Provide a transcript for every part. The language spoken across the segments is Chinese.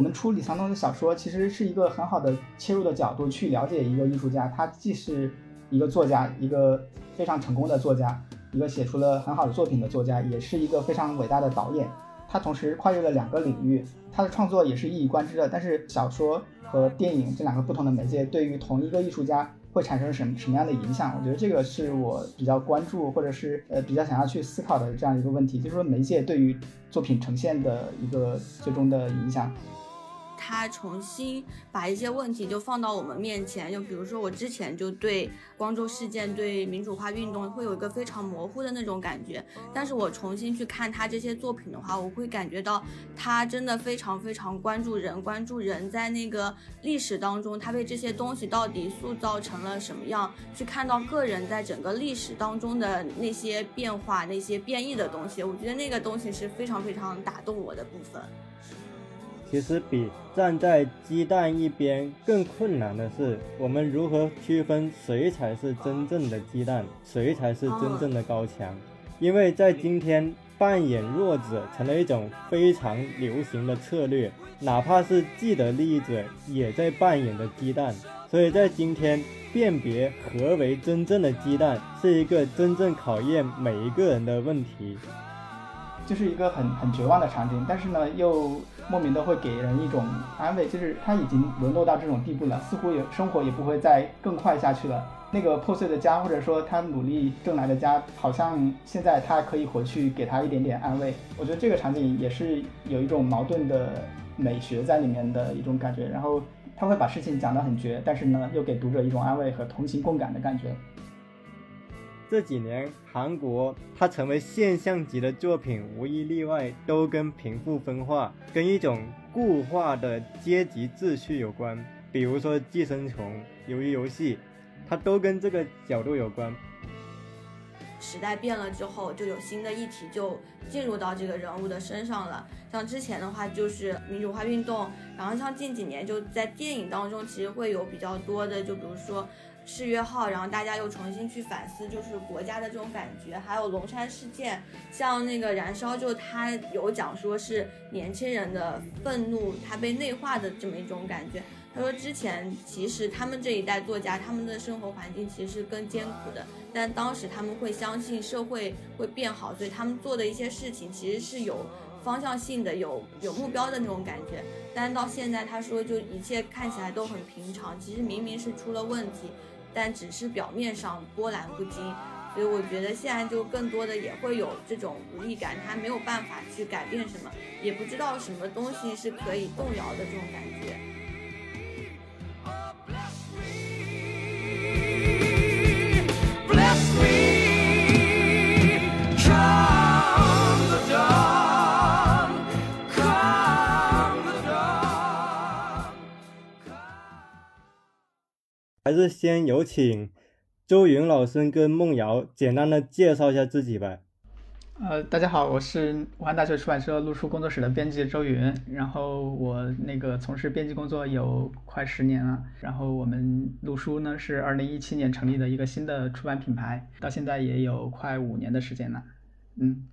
我们出李沧东的小说，其实是一个很好的切入的角度去了解一个艺术家，他既是一个作家，一个非常成功的作家，一个写出了很好的作品的作家，也是一个非常伟大的导演。他同时跨越了两个领域，他的创作也是一以贯之的。但是小说和电影这两个不同的媒介，对于同一个艺术家会产生什么什么样的影响？我觉得这个是我比较关注，或者是呃比较想要去思考的这样一个问题，就是说媒介对于作品呈现的一个最终的影响。他重新把一些问题就放到我们面前，就比如说我之前就对光州事件、对民主化运动会有一个非常模糊的那种感觉，但是我重新去看他这些作品的话，我会感觉到他真的非常非常关注人，关注人在那个历史当中，他被这些东西到底塑造成了什么样，去看到个人在整个历史当中的那些变化、那些变异的东西，我觉得那个东西是非常非常打动我的部分。其实比站在鸡蛋一边更困难的是，我们如何区分谁才是真正的鸡蛋，谁才是真正的高墙？因为在今天，扮演弱者成了一种非常流行的策略，哪怕是既得利益者也在扮演着鸡蛋。所以在今天，辨别何为真正的鸡蛋，是一个真正考验每一个人的问题。就是一个很很绝望的场景，但是呢，又莫名的会给人一种安慰，就是他已经沦落到这种地步了，似乎也生活也不会再更快下去了。那个破碎的家，或者说他努力挣来的家，好像现在他可以回去给他一点点安慰。我觉得这个场景也是有一种矛盾的美学在里面的一种感觉。然后他会把事情讲得很绝，但是呢，又给读者一种安慰和同情共感的感觉。这几年，韩国它成为现象级的作品，无一例外都跟贫富分化、跟一种固化的阶级秩序有关。比如说《寄生虫》《鱿鱼游戏》，它都跟这个角度有关。时代变了之后，就有新的议题就进入到这个人物的身上了。像之前的话，就是民主化运动，然后像近几年就在电影当中，其实会有比较多的，就比如说。誓约号，然后大家又重新去反思，就是国家的这种感觉，还有龙山事件，像那个燃烧，就他有讲说是年轻人的愤怒，他被内化的这么一种感觉。他说之前其实他们这一代作家，他们的生活环境其实是更艰苦的，但当时他们会相信社会会变好，所以他们做的一些事情其实是有方向性的，有有目标的那种感觉。但到现在他说就一切看起来都很平常，其实明明是出了问题。但只是表面上波澜不惊，所以我觉得现在就更多的也会有这种无力感，他没有办法去改变什么，也不知道什么东西是可以动摇的这种感觉。还是先有请周云老师跟梦瑶简单的介绍一下自己吧。呃，大家好，我是武汉大学出版社录书工作室的编辑周云，然后我那个从事编辑工作有快十年了，然后我们录书呢是二零一七年成立的一个新的出版品牌，到现在也有快五年的时间了。嗯，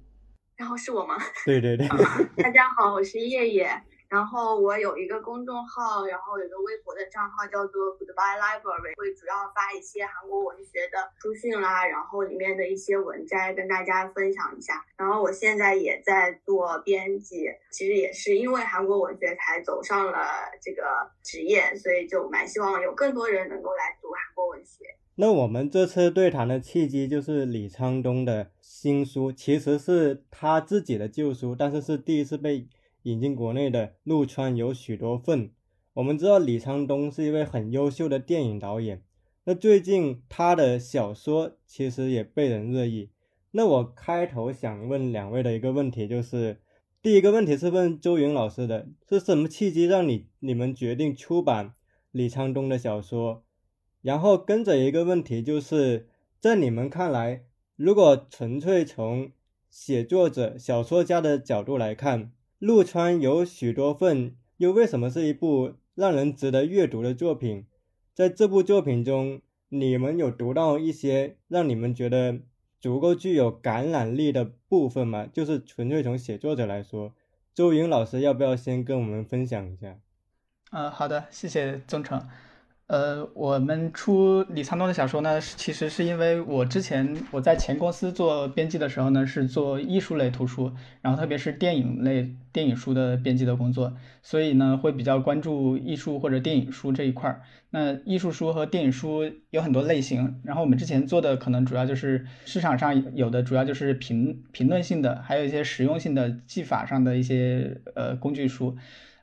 然后是我吗？对对对。大家好，我是叶叶。然后我有一个公众号，然后有个微博的账号叫做 Goodbye Library，会主要发一些韩国文学的书讯啦，然后里面的一些文摘跟大家分享一下。然后我现在也在做编辑，其实也是因为韩国文学才走上了这个职业，所以就蛮希望有更多人能够来读韩国文学。那我们这次对谈的契机就是李昌东的新书，其实是他自己的旧书，但是是第一次被。引进国内的陆川有许多份。我们知道李沧东是一位很优秀的电影导演，那最近他的小说其实也被人热议。那我开头想问两位的一个问题就是，第一个问题是问周云老师的，是什么契机让你你们决定出版李沧东的小说？然后跟着一个问题就是，在你们看来，如果纯粹从写作者、小说家的角度来看，陆川有许多份，又为什么是一部让人值得阅读的作品？在这部作品中，你们有读到一些让你们觉得足够具有感染力的部分吗？就是纯粹从写作者来说，周云老师要不要先跟我们分享一下？呃，好的，谢谢宗成。呃，我们出李沧东的小说呢，其实是因为我之前我在前公司做编辑的时候呢，是做艺术类图书，然后特别是电影类电影书的编辑的工作，所以呢会比较关注艺术或者电影书这一块儿。那艺术书和电影书有很多类型，然后我们之前做的可能主要就是市场上有的主要就是评评论性的，还有一些实用性的技法上的一些呃工具书。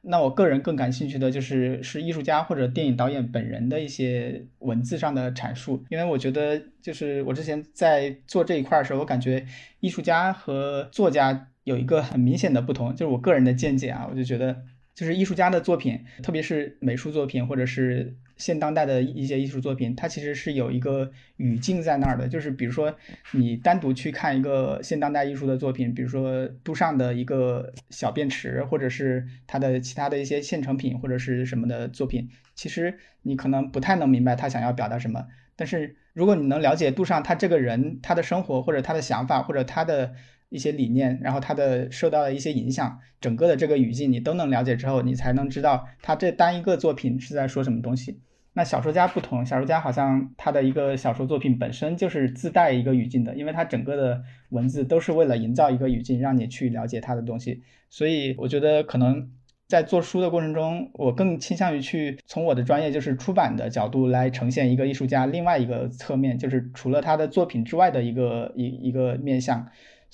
那我个人更感兴趣的就是是艺术家或者电影导演本人的一些文字上的阐述，因为我觉得就是我之前在做这一块的时候，我感觉艺术家和作家有一个很明显的不同，就是我个人的见解啊，我就觉得就是艺术家的作品，特别是美术作品或者是。现当代的一些艺术作品，它其实是有一个语境在那儿的。就是比如说，你单独去看一个现当代艺术的作品，比如说杜尚的一个小便池，或者是他的其他的一些现成品或者是什么的作品，其实你可能不太能明白他想要表达什么。但是如果你能了解杜尚他这个人，他的生活或者他的想法或者他的一些理念，然后他的受到的一些影响，整个的这个语境你都能了解之后，你才能知道他这单一个作品是在说什么东西。那小说家不同，小说家好像他的一个小说作品本身就是自带一个语境的，因为他整个的文字都是为了营造一个语境，让你去了解他的东西。所以我觉得可能在做书的过程中，我更倾向于去从我的专业就是出版的角度来呈现一个艺术家另外一个侧面，就是除了他的作品之外的一个一一个面向。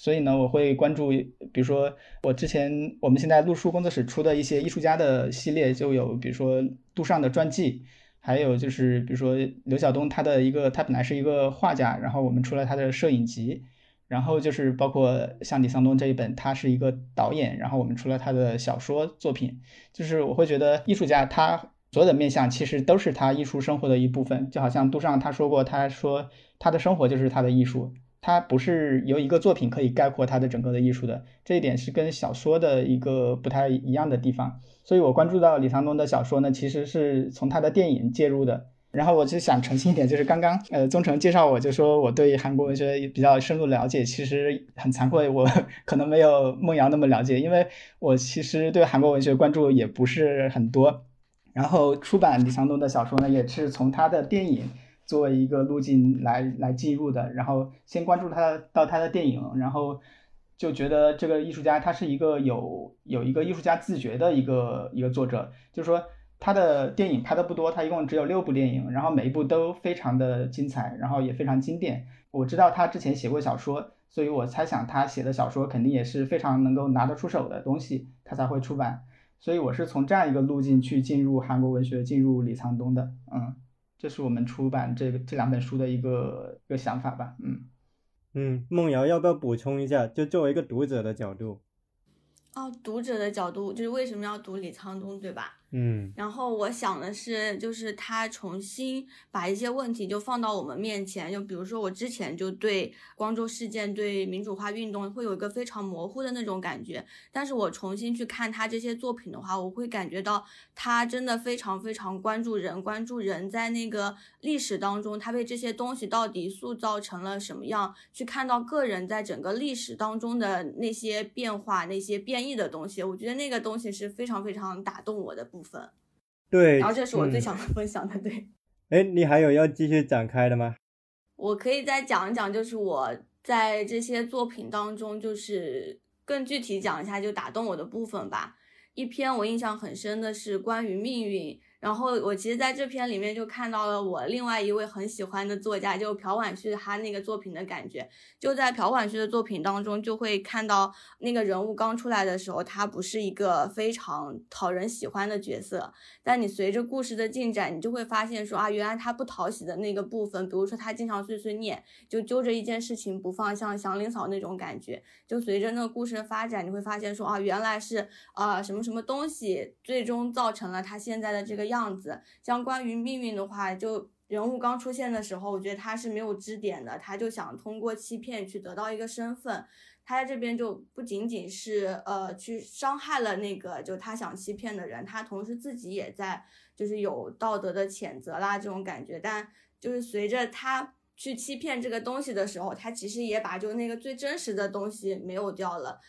所以呢，我会关注，比如说我之前我们现在陆书工作室出的一些艺术家的系列，就有比如说杜尚的传记。还有就是，比如说刘晓东，他的一个他本来是一个画家，然后我们出了他的摄影集，然后就是包括像李桑东这一本，他是一个导演，然后我们出了他的小说作品。就是我会觉得艺术家他所有的面相其实都是他艺术生活的一部分，就好像杜尚他说过，他说他的生活就是他的艺术。它不是由一个作品可以概括它的整个的艺术的，这一点是跟小说的一个不太一样的地方。所以我关注到李沧东的小说呢，其实是从他的电影介入的。然后我就想澄清一点，就是刚刚呃宗成介绍我就说我对韩国文学比较深入了解，其实很惭愧，我 可能没有梦瑶那么了解，因为我其实对韩国文学关注也不是很多。然后出版李沧东的小说呢，也是从他的电影。作为一个路径来来进入的，然后先关注他到他的电影，然后就觉得这个艺术家他是一个有有一个艺术家自觉的一个一个作者，就是说他的电影拍的不多，他一共只有六部电影，然后每一部都非常的精彩，然后也非常经典。我知道他之前写过小说，所以我猜想他写的小说肯定也是非常能够拿得出手的东西，他才会出版。所以我是从这样一个路径去进入韩国文学，进入李沧东的，嗯。这是我们出版这个这两本书的一个一个想法吧，嗯嗯，梦瑶要不要补充一下？就作为一个读者的角度，哦，读者的角度就是为什么要读李沧东，对吧？嗯，然后我想的是，就是他重新把一些问题就放到我们面前，就比如说我之前就对光州事件、对民主化运动会有一个非常模糊的那种感觉，但是我重新去看他这些作品的话，我会感觉到他真的非常非常关注人，关注人在那个历史当中，他被这些东西到底塑造成了什么样，去看到个人在整个历史当中的那些变化、那些变异的东西，我觉得那个东西是非常非常打动我的。分，对，然后这是我最想分享的，对。哎，你还有要继续展开的吗？我可以再讲一讲，就是我在这些作品当中，就是更具体讲一下，就打动我的部分吧。一篇我印象很深的是关于命运。然后我其实在这篇里面就看到了我另外一位很喜欢的作家，就朴婉旭他那个作品的感觉。就在朴婉旭的作品当中，就会看到那个人物刚出来的时候，他不是一个非常讨人喜欢的角色。但你随着故事的进展，你就会发现说啊，原来他不讨喜的那个部分，比如说他经常碎碎念，就揪着一件事情不放，像祥林嫂那种感觉。就随着那个故事的发展，你会发现说啊，原来是啊什么什么东西，最终造成了他现在的这个。样子，像关于命运的话，就人物刚出现的时候，我觉得他是没有支点的，他就想通过欺骗去得到一个身份。他在这边就不仅仅是呃去伤害了那个就他想欺骗的人，他同时自己也在就是有道德的谴责啦这种感觉。但就是随着他去欺骗这个东西的时候，他其实也把就那个最真实的东西没有掉了。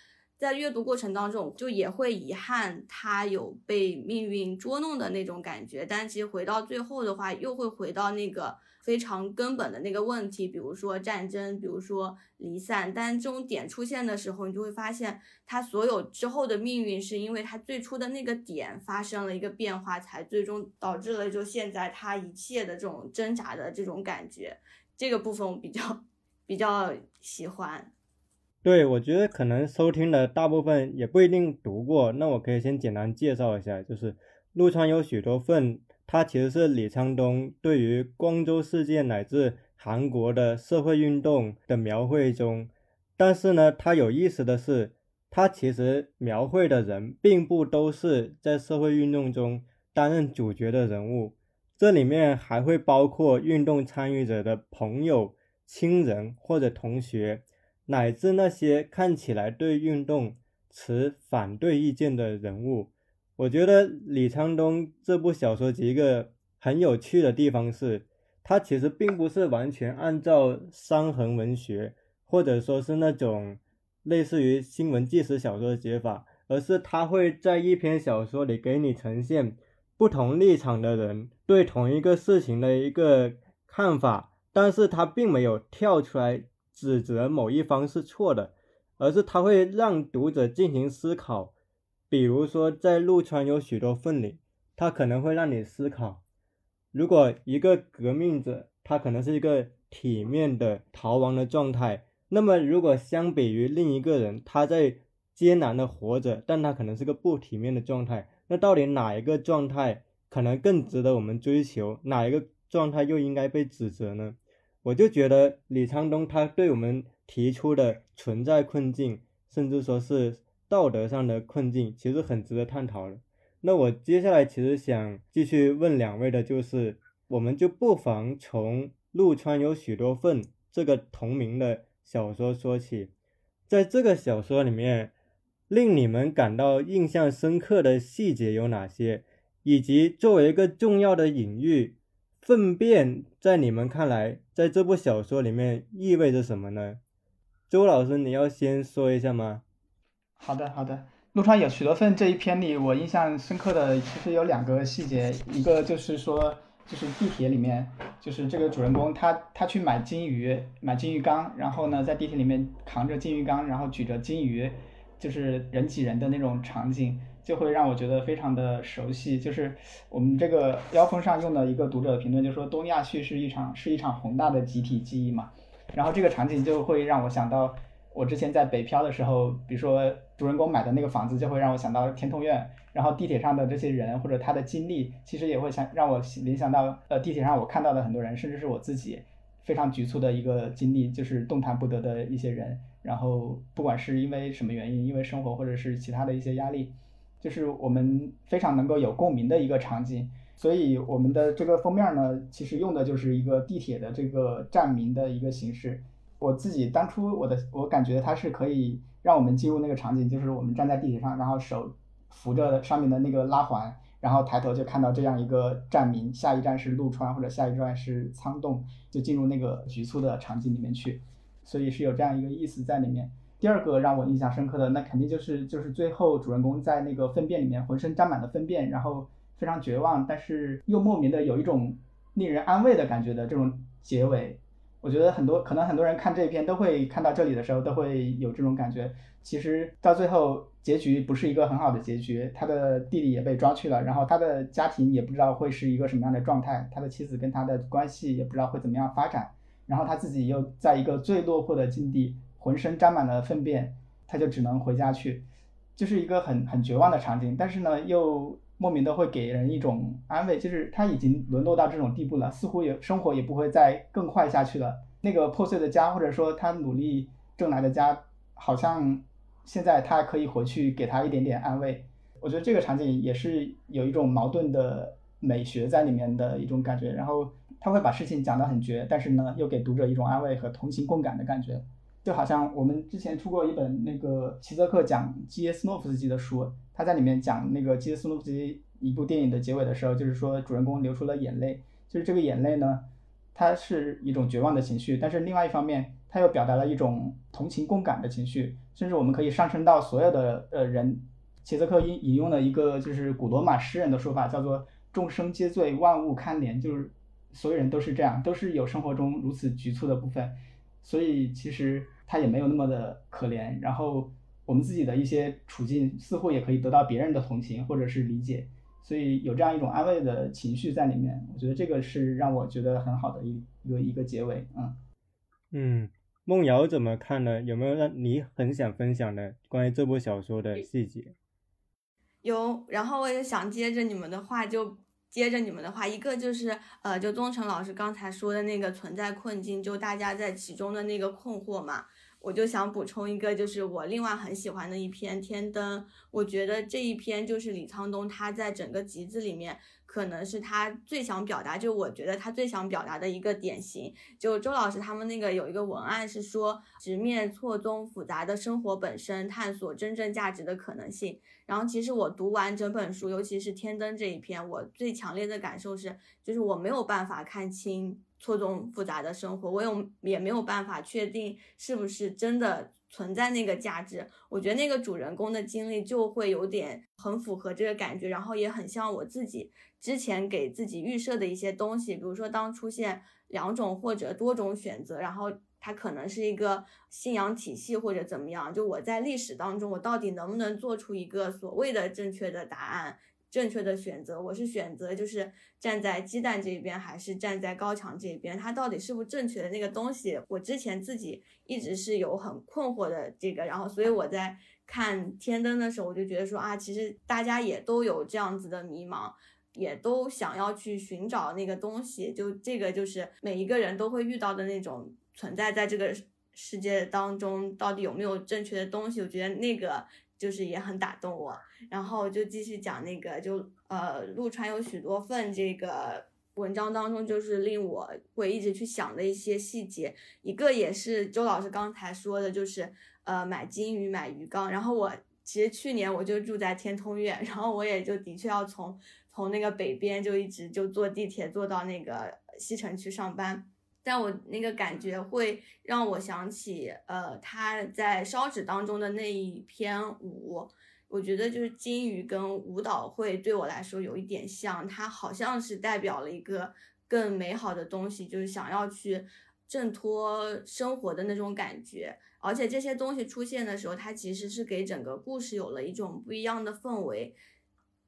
在阅读过程当中，就也会遗憾他有被命运捉弄的那种感觉，但其实回到最后的话，又会回到那个。非常根本的那个问题，比如说战争，比如说离散，但这种点出现的时候，你就会发现他所有之后的命运，是因为他最初的那个点发生了一个变化，才最终导致了就现在他一切的这种挣扎的这种感觉。这个部分我比较比较喜欢。对，我觉得可能收听的大部分也不一定读过，那我可以先简单介绍一下，就是陆川有许多份。它其实是李沧东对于光州事件乃至韩国的社会运动的描绘中，但是呢，它有意思的是，它其实描绘的人并不都是在社会运动中担任主角的人物，这里面还会包括运动参与者的朋友、亲人或者同学，乃至那些看起来对运动持反对意见的人物。我觉得李沧东这部小说集一个很有趣的地方是，它其实并不是完全按照伤痕文学，或者说是那种类似于新闻纪实小说的写法，而是他会在一篇小说里给你呈现不同立场的人对同一个事情的一个看法，但是他并没有跳出来指责某一方是错的，而是他会让读者进行思考。比如说，在陆川有许多份里，他可能会让你思考：如果一个革命者，他可能是一个体面的逃亡的状态，那么如果相比于另一个人，他在艰难的活着，但他可能是个不体面的状态，那到底哪一个状态可能更值得我们追求？哪一个状态又应该被指责呢？我就觉得李沧东他对我们提出的存在困境，甚至说是。道德上的困境其实很值得探讨的。那我接下来其实想继续问两位的，就是我们就不妨从陆川有许多份这个同名的小说说起。在这个小说里面，令你们感到印象深刻的细节有哪些？以及作为一个重要的隐喻，粪便在你们看来，在这部小说里面意味着什么呢？周老师，你要先说一下吗？好的，好的。陆川有许多份这一篇里，我印象深刻的其实有两个细节，一个就是说，就是地铁里面，就是这个主人公他他去买金鱼，买金鱼缸，然后呢在地铁里面扛着金鱼缸，然后举着金鱼，就是人挤人的那种场景，就会让我觉得非常的熟悉。就是我们这个腰封上用的一个读者的评论，就说东亚叙是一场是一场宏大的集体记忆嘛，然后这个场景就会让我想到。我之前在北漂的时候，比如说主人公买的那个房子，就会让我想到天通苑，然后地铁上的这些人或者他的经历，其实也会想让我联想到，呃，地铁上我看到的很多人，甚至是我自己非常局促的一个经历，就是动弹不得的一些人，然后不管是因为什么原因，因为生活或者是其他的一些压力，就是我们非常能够有共鸣的一个场景，所以我们的这个封面呢，其实用的就是一个地铁的这个站名的一个形式。我自己当初我的我感觉它是可以让我们进入那个场景，就是我们站在地铁上，然后手扶着上面的那个拉环，然后抬头就看到这样一个站名，下一站是陆川或者下一站是仓洞，就进入那个局促的场景里面去，所以是有这样一个意思在里面。第二个让我印象深刻的，那肯定就是就是最后主人公在那个粪便里面浑身沾满了粪便，然后非常绝望，但是又莫名的有一种令人安慰的感觉的这种结尾。我觉得很多可能很多人看这一篇都会看到这里的时候都会有这种感觉。其实到最后结局不是一个很好的结局，他的弟弟也被抓去了，然后他的家庭也不知道会是一个什么样的状态，他的妻子跟他的关系也不知道会怎么样发展，然后他自己又在一个最落魄的境地，浑身沾满了粪便，他就只能回家去，就是一个很很绝望的场景。但是呢，又莫名的会给人一种安慰，就是他已经沦落到这种地步了，似乎也生活也不会再更坏下去了。那个破碎的家，或者说他努力挣来的家，好像。现在他可以回去给他一点点安慰，我觉得这个场景也是有一种矛盾的美学在里面的一种感觉。然后他会把事情讲得很绝，但是呢又给读者一种安慰和同情共感的感觉，就好像我们之前出过一本那个齐泽克讲基耶斯诺夫斯基的书，他在里面讲那个基耶斯诺夫斯基一部电影的结尾的时候，就是说主人公流出了眼泪，就是这个眼泪呢，它是一种绝望的情绪，但是另外一方面。他又表达了一种同情共感的情绪，甚至我们可以上升到所有的呃人。齐泽克引引用了一个就是古罗马诗人的说法，叫做“众生皆醉，万物堪怜”，就是所有人都是这样，都是有生活中如此局促的部分，所以其实他也没有那么的可怜。然后我们自己的一些处境似乎也可以得到别人的同情或者是理解，所以有这样一种安慰的情绪在里面。我觉得这个是让我觉得很好的一一个一个结尾。嗯嗯，梦瑶怎么看呢？有没有让你很想分享的关于这部小说的细节？有，然后我也想接着你们的话，就接着你们的话，一个就是呃，就宗成老师刚才说的那个存在困境，就大家在其中的那个困惑嘛，我就想补充一个，就是我另外很喜欢的一篇《天灯》，我觉得这一篇就是李沧东他在整个集子里面。可能是他最想表达，就我觉得他最想表达的一个典型，就周老师他们那个有一个文案是说，直面错综复杂的生活本身，探索真正价值的可能性。然后其实我读完整本书，尤其是天灯这一篇，我最强烈的感受是，就是我没有办法看清错综复杂的生活，我有也没有办法确定是不是真的。存在那个价值，我觉得那个主人公的经历就会有点很符合这个感觉，然后也很像我自己之前给自己预设的一些东西，比如说当出现两种或者多种选择，然后它可能是一个信仰体系或者怎么样，就我在历史当中我到底能不能做出一个所谓的正确的答案？正确的选择，我是选择就是站在鸡蛋这边，还是站在高墙这边？它到底是不是正确的那个东西？我之前自己一直是有很困惑的这个，然后所以我在看天灯的时候，我就觉得说啊，其实大家也都有这样子的迷茫，也都想要去寻找那个东西，就这个就是每一个人都会遇到的那种存在在这个世界当中，到底有没有正确的东西？我觉得那个。就是也很打动我，然后就继续讲那个，就呃，陆川有许多份这个文章当中，就是令我会一直去想的一些细节。一个也是周老师刚才说的，就是呃，买金鱼买鱼缸。然后我其实去年我就住在天通苑，然后我也就的确要从从那个北边就一直就坐地铁坐到那个西城区上班。但我那个感觉会让我想起，呃，他在烧纸当中的那一篇舞，我觉得就是金鱼跟舞蹈会对我来说有一点像，它好像是代表了一个更美好的东西，就是想要去挣脱生活的那种感觉。而且这些东西出现的时候，它其实是给整个故事有了一种不一样的氛围。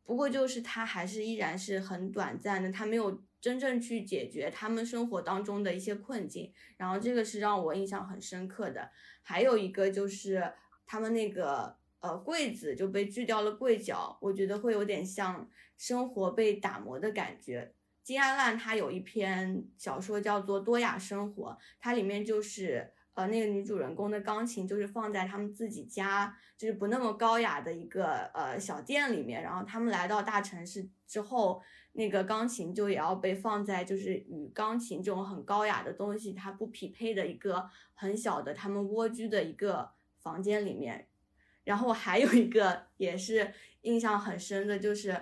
不过就是它还是依然是很短暂的，它没有。真正去解决他们生活当中的一些困境，然后这个是让我印象很深刻的。还有一个就是他们那个呃柜子就被锯掉了柜角，我觉得会有点像生活被打磨的感觉。金阿烂他有一篇小说叫做《多雅生活》，它里面就是呃那个女主人公的钢琴就是放在他们自己家就是不那么高雅的一个呃小店里面，然后他们来到大城市之后。那个钢琴就也要被放在就是与钢琴这种很高雅的东西它不匹配的一个很小的他们蜗居的一个房间里面，然后还有一个也是印象很深的，就是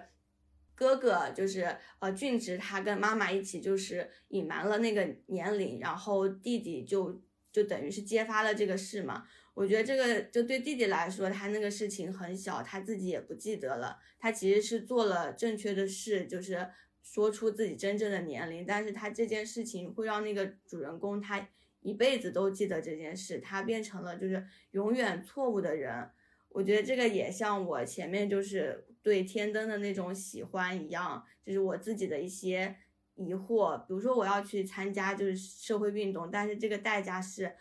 哥哥就是呃俊直他跟妈妈一起就是隐瞒了那个年龄，然后弟弟就就等于是揭发了这个事嘛。我觉得这个就对弟弟来说，他那个事情很小，他自己也不记得了。他其实是做了正确的事，就是说出自己真正的年龄。但是他这件事情会让那个主人公他一辈子都记得这件事，他变成了就是永远错误的人。我觉得这个也像我前面就是对天灯的那种喜欢一样，就是我自己的一些疑惑。比如说我要去参加就是社会运动，但是这个代价是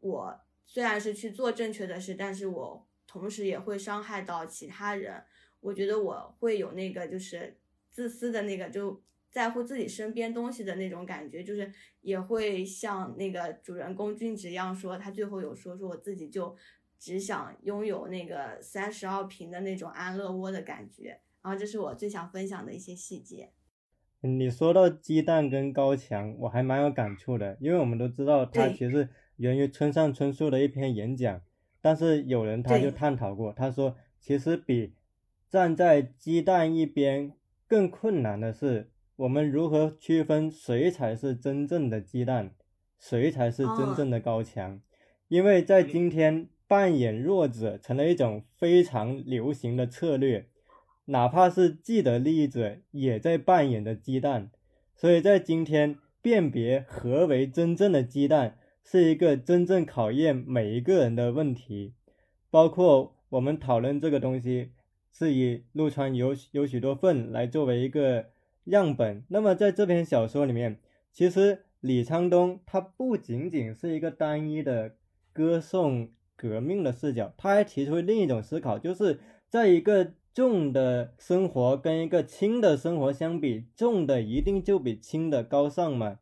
我。虽然是去做正确的事，但是我同时也会伤害到其他人。我觉得我会有那个就是自私的那个，就在乎自己身边东西的那种感觉，就是也会像那个主人公君子一样说，他最后有说说我自己就只想拥有那个三十二平的那种安乐窝的感觉。然后这是我最想分享的一些细节。你说到鸡蛋跟高墙，我还蛮有感触的，因为我们都知道他其实。源于村上春树的一篇演讲，但是有人他就探讨过，他说其实比站在鸡蛋一边更困难的是，我们如何区分谁才是真正的鸡蛋，谁才是真正的高墙？因为在今天扮演弱者成了一种非常流行的策略，哪怕是既得利益者也在扮演着鸡蛋，所以在今天辨别何为真正的鸡蛋是一个真正考验每一个人的问题，包括我们讨论这个东西是以陆川有有许多份来作为一个样本，那么在这篇小说里面，其实。李沧东他不仅仅是一个单一的歌颂革命的视角，他还提出另一种思考，就是在一个重的生活跟一个轻的生活相比，重的一定就比轻的高尚吗？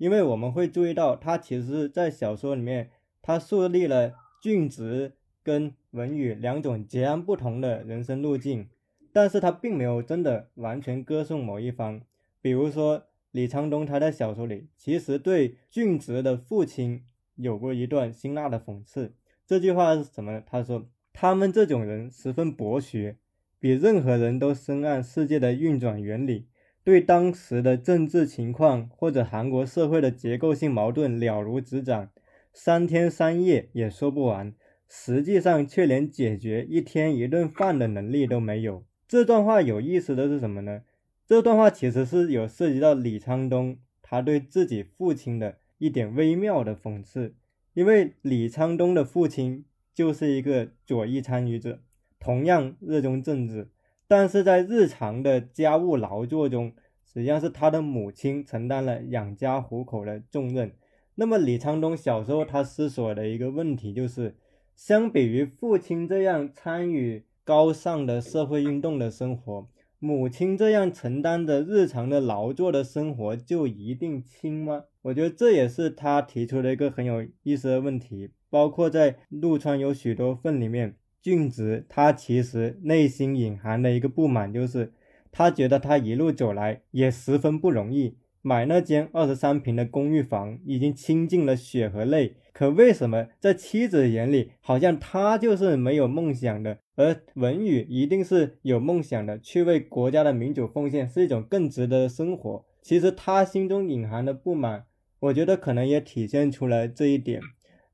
因为我们会注意到，他其实在小说里面，他树立了俊直跟文宇两种截然不同的人生路径，但是他并没有真的完全歌颂某一方，比如说。李沧东他在小说里其实对俊直的父亲有过一段辛辣的讽刺。这句话是什么呢？他说：“他们这种人十分博学，比任何人都深谙世界的运转原理，对当时的政治情况或者韩国社会的结构性矛盾了如指掌，三天三夜也说不完。实际上却连解决一天一顿饭的能力都没有。”这段话有意思的是什么呢？这段话其实是有涉及到李沧东他对自己父亲的一点微妙的讽刺，因为李沧东的父亲就是一个左翼参与者，同样热衷政治，但是在日常的家务劳作中，实际上是他的母亲承担了养家糊口的重任。那么李沧东小时候他思索的一个问题就是，相比于父亲这样参与高尚的社会运动的生活。母亲这样承担着日常的劳作的生活就一定轻吗？我觉得这也是他提出的一个很有意思的问题。包括在陆川有许多份里面，俊直他其实内心隐含的一个不满，就是他觉得他一路走来也十分不容易。买那间二十三平的公寓房，已经倾尽了血和泪。可为什么在妻子眼里，好像他就是没有梦想的，而文宇一定是有梦想的，去为国家的民主奉献，是一种更值得的生活？其实他心中隐含的不满，我觉得可能也体现出来这一点。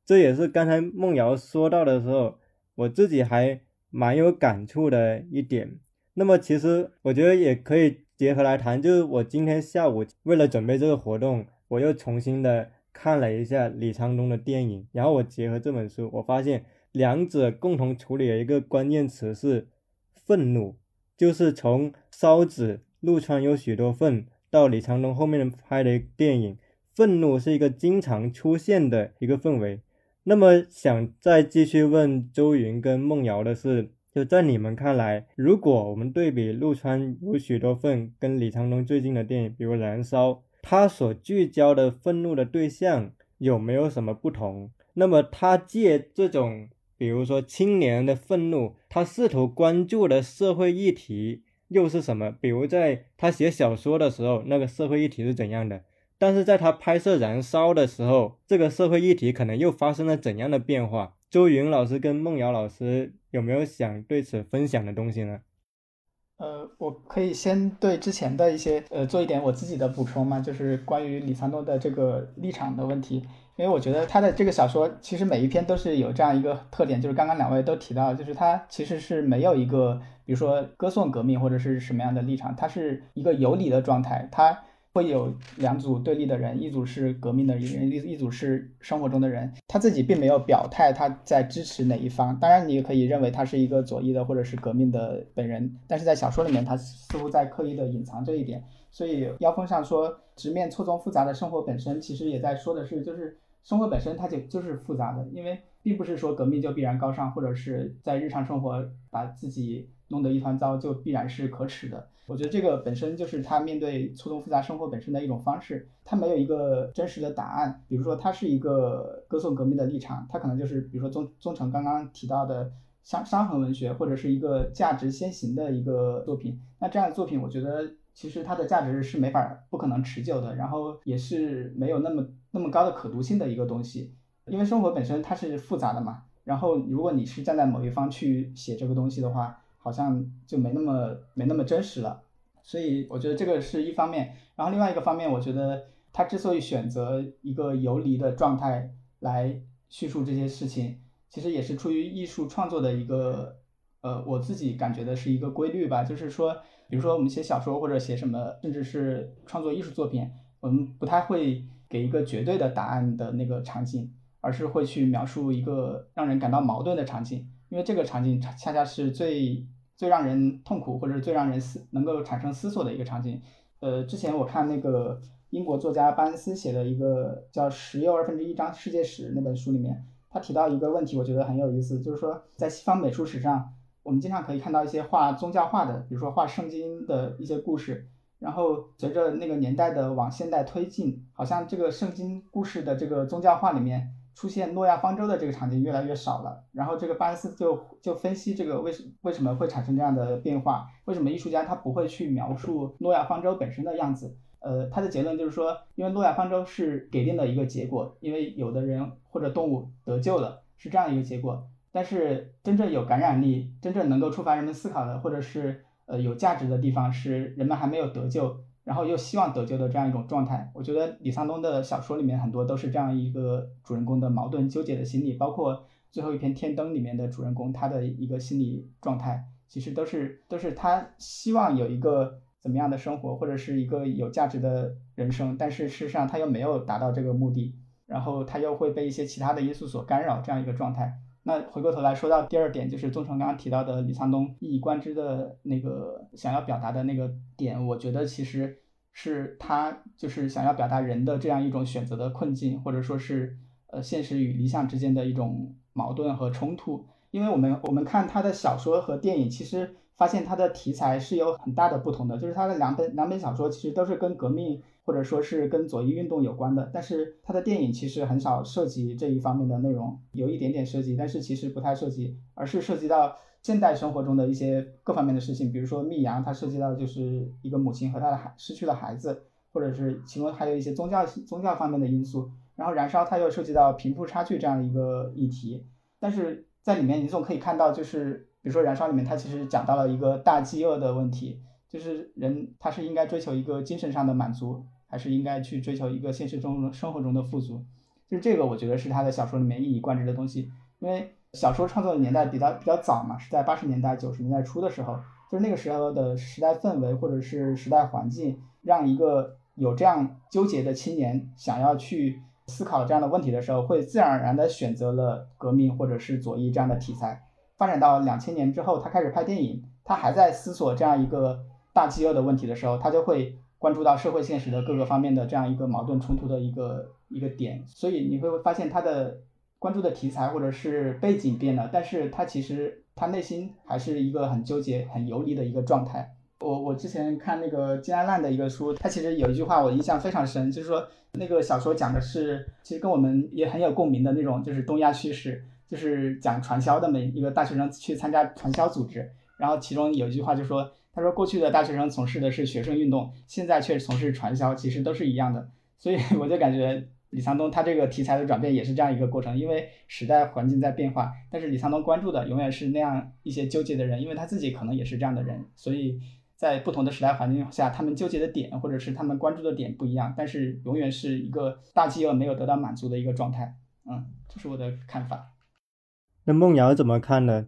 这也是刚才梦瑶说到的时候，我自己还蛮有感触的一点。那么，其实我觉得也可以。结合来谈，就是我今天下午为了准备这个活动，我又重新的看了一下李沧东的电影，然后我结合这本书，我发现两者共同处理的一个关键词是愤怒，就是从烧纸陆川有许多愤到李沧东后面拍的电影，愤怒是一个经常出现的一个氛围。那么想再继续问周云跟梦瑶的是。就在你们看来，如果我们对比陆川有许多份跟李沧东最近的电影，比如《燃烧》，他所聚焦的愤怒的对象有没有什么不同？那么他借这种，比如说青年的愤怒，他试图关注的社会议题又是什么？比如在他写小说的时候，那个社会议题是怎样的？但是在他拍摄《燃烧》的时候，这个社会议题可能又发生了怎样的变化？周云老师跟孟瑶老师有没有想对此分享的东西呢？呃，我可以先对之前的一些呃做一点我自己的补充嘛，就是关于李沧东的这个立场的问题，因为我觉得他的这个小说其实每一篇都是有这样一个特点，就是刚刚两位都提到，就是他其实是没有一个比如说歌颂革命或者是什么样的立场，他是一个有理的状态，他。会有两组对立的人，一组是革命的人，一一组是生活中的人。他自己并没有表态他在支持哪一方。当然，你也可以认为他是一个左翼的或者是革命的本人。但是在小说里面，他似乎在刻意的隐藏这一点。所以腰封上说直面错综复杂的生活本身，其实也在说的是，就是生活本身它就就是复杂的，因为并不是说革命就必然高尚，或者是在日常生活把自己弄得一团糟就必然是可耻的。我觉得这个本身就是他面对错综复杂生活本身的一种方式，他没有一个真实的答案。比如说，他是一个歌颂革命的立场，他可能就是比如说宗宗成刚刚提到的伤伤痕文学，或者是一个价值先行的一个作品。那这样的作品，我觉得其实它的价值是没法不可能持久的，然后也是没有那么那么高的可读性的一个东西。因为生活本身它是复杂的嘛，然后如果你是站在某一方去写这个东西的话。好像就没那么没那么真实了，所以我觉得这个是一方面。然后另外一个方面，我觉得他之所以选择一个游离的状态来叙述这些事情，其实也是出于艺术创作的一个，呃，我自己感觉的是一个规律吧。就是说，比如说我们写小说或者写什么，甚至是创作艺术作品，我们不太会给一个绝对的答案的那个场景，而是会去描述一个让人感到矛盾的场景，因为这个场景恰恰是最最让人痛苦或者是最让人思能够产生思索的一个场景。呃，之前我看那个。英国作家巴恩斯写的一个叫《十又二分之一章世界史》那本书里面，他提到一个问题，我觉得很有意思，就是说在西方美术史上，我们经常可以看到一些画宗教画的，比如说画圣经的一些故事，然后随着那个年代的往现代推进，好像这个圣经故事的这个宗教画里面出现诺亚方舟的这个场景越来越少了。然后这个巴恩斯就就分析这个为什为什么会产生这样的变化，为什么艺术家他不会去描述诺亚方舟本身的样子。呃，他的结论就是说，因为诺亚方舟是给定的一个结果，因为有的人或者动物得救了，是这样一个结果。但是真正有感染力、真正能够触发人们思考的，或者是呃有价值的地方，是人们还没有得救，然后又希望得救的这样一种状态。我觉得李沧东的小说里面很多都是这样一个主人公的矛盾纠结的心理，包括最后一篇《天灯》里面的主人公他的一个心理状态，其实都是都是他希望有一个。怎么样的生活，或者是一个有价值的人生，但是事实上他又没有达到这个目的，然后他又会被一些其他的因素所干扰，这样一个状态。那回过头来说到第二点，就是宗成刚刚提到的李沧东一以贯之的那个想要表达的那个点，我觉得其实是他就是想要表达人的这样一种选择的困境，或者说是呃现实与理想之间的一种矛盾和冲突。因为我们我们看他的小说和电影，其实。发现它的题材是有很大的不同的，就是它的两本两本小说其实都是跟革命或者说是跟左翼运动有关的，但是它的电影其实很少涉及这一方面的内容，有一点点涉及，但是其实不太涉及，而是涉及到现代生活中的一些各方面的事情，比如说《密阳》，它涉及到就是一个母亲和她的孩失去了孩子，或者是其中还有一些宗教宗教方面的因素，然后《燃烧》它又涉及到贫富差距这样一个议题，但是在里面你总可以看到就是。比如说《燃烧》里面，它其实讲到了一个大饥饿的问题，就是人他是应该追求一个精神上的满足，还是应该去追求一个现实中生活中的富足？就是这个，我觉得是他的小说里面一以贯之的东西。因为小说创作的年代比较比较早嘛，是在八十年代、九十年代初的时候，就是那个时候的时代氛围或者是时代环境，让一个有这样纠结的青年想要去思考这样的问题的时候，会自然而然的选择了革命或者是左翼这样的题材。发展到两千年之后，他开始拍电影，他还在思索这样一个大饥饿的问题的时候，他就会关注到社会现实的各个方面的这样一个矛盾冲突的一个一个点。所以你会发现他的关注的题材或者是背景变了，但是他其实他内心还是一个很纠结、很游离的一个状态。我我之前看那个金安烂的一个书，他其实有一句话我印象非常深，就是说那个小说讲的是其实跟我们也很有共鸣的那种，就是东亚叙事。就是讲传销的每一个大学生去参加传销组织，然后其中有一句话就说，他说过去的大学生从事的是学生运动，现在却从事传销，其实都是一样的。所以我就感觉李沧东他这个题材的转变也是这样一个过程，因为时代环境在变化，但是李沧东关注的永远是那样一些纠结的人，因为他自己可能也是这样的人，所以在不同的时代环境下，他们纠结的点或者是他们关注的点不一样，但是永远是一个大饥饿没有得到满足的一个状态。嗯，这是我的看法。那梦瑶怎么看呢？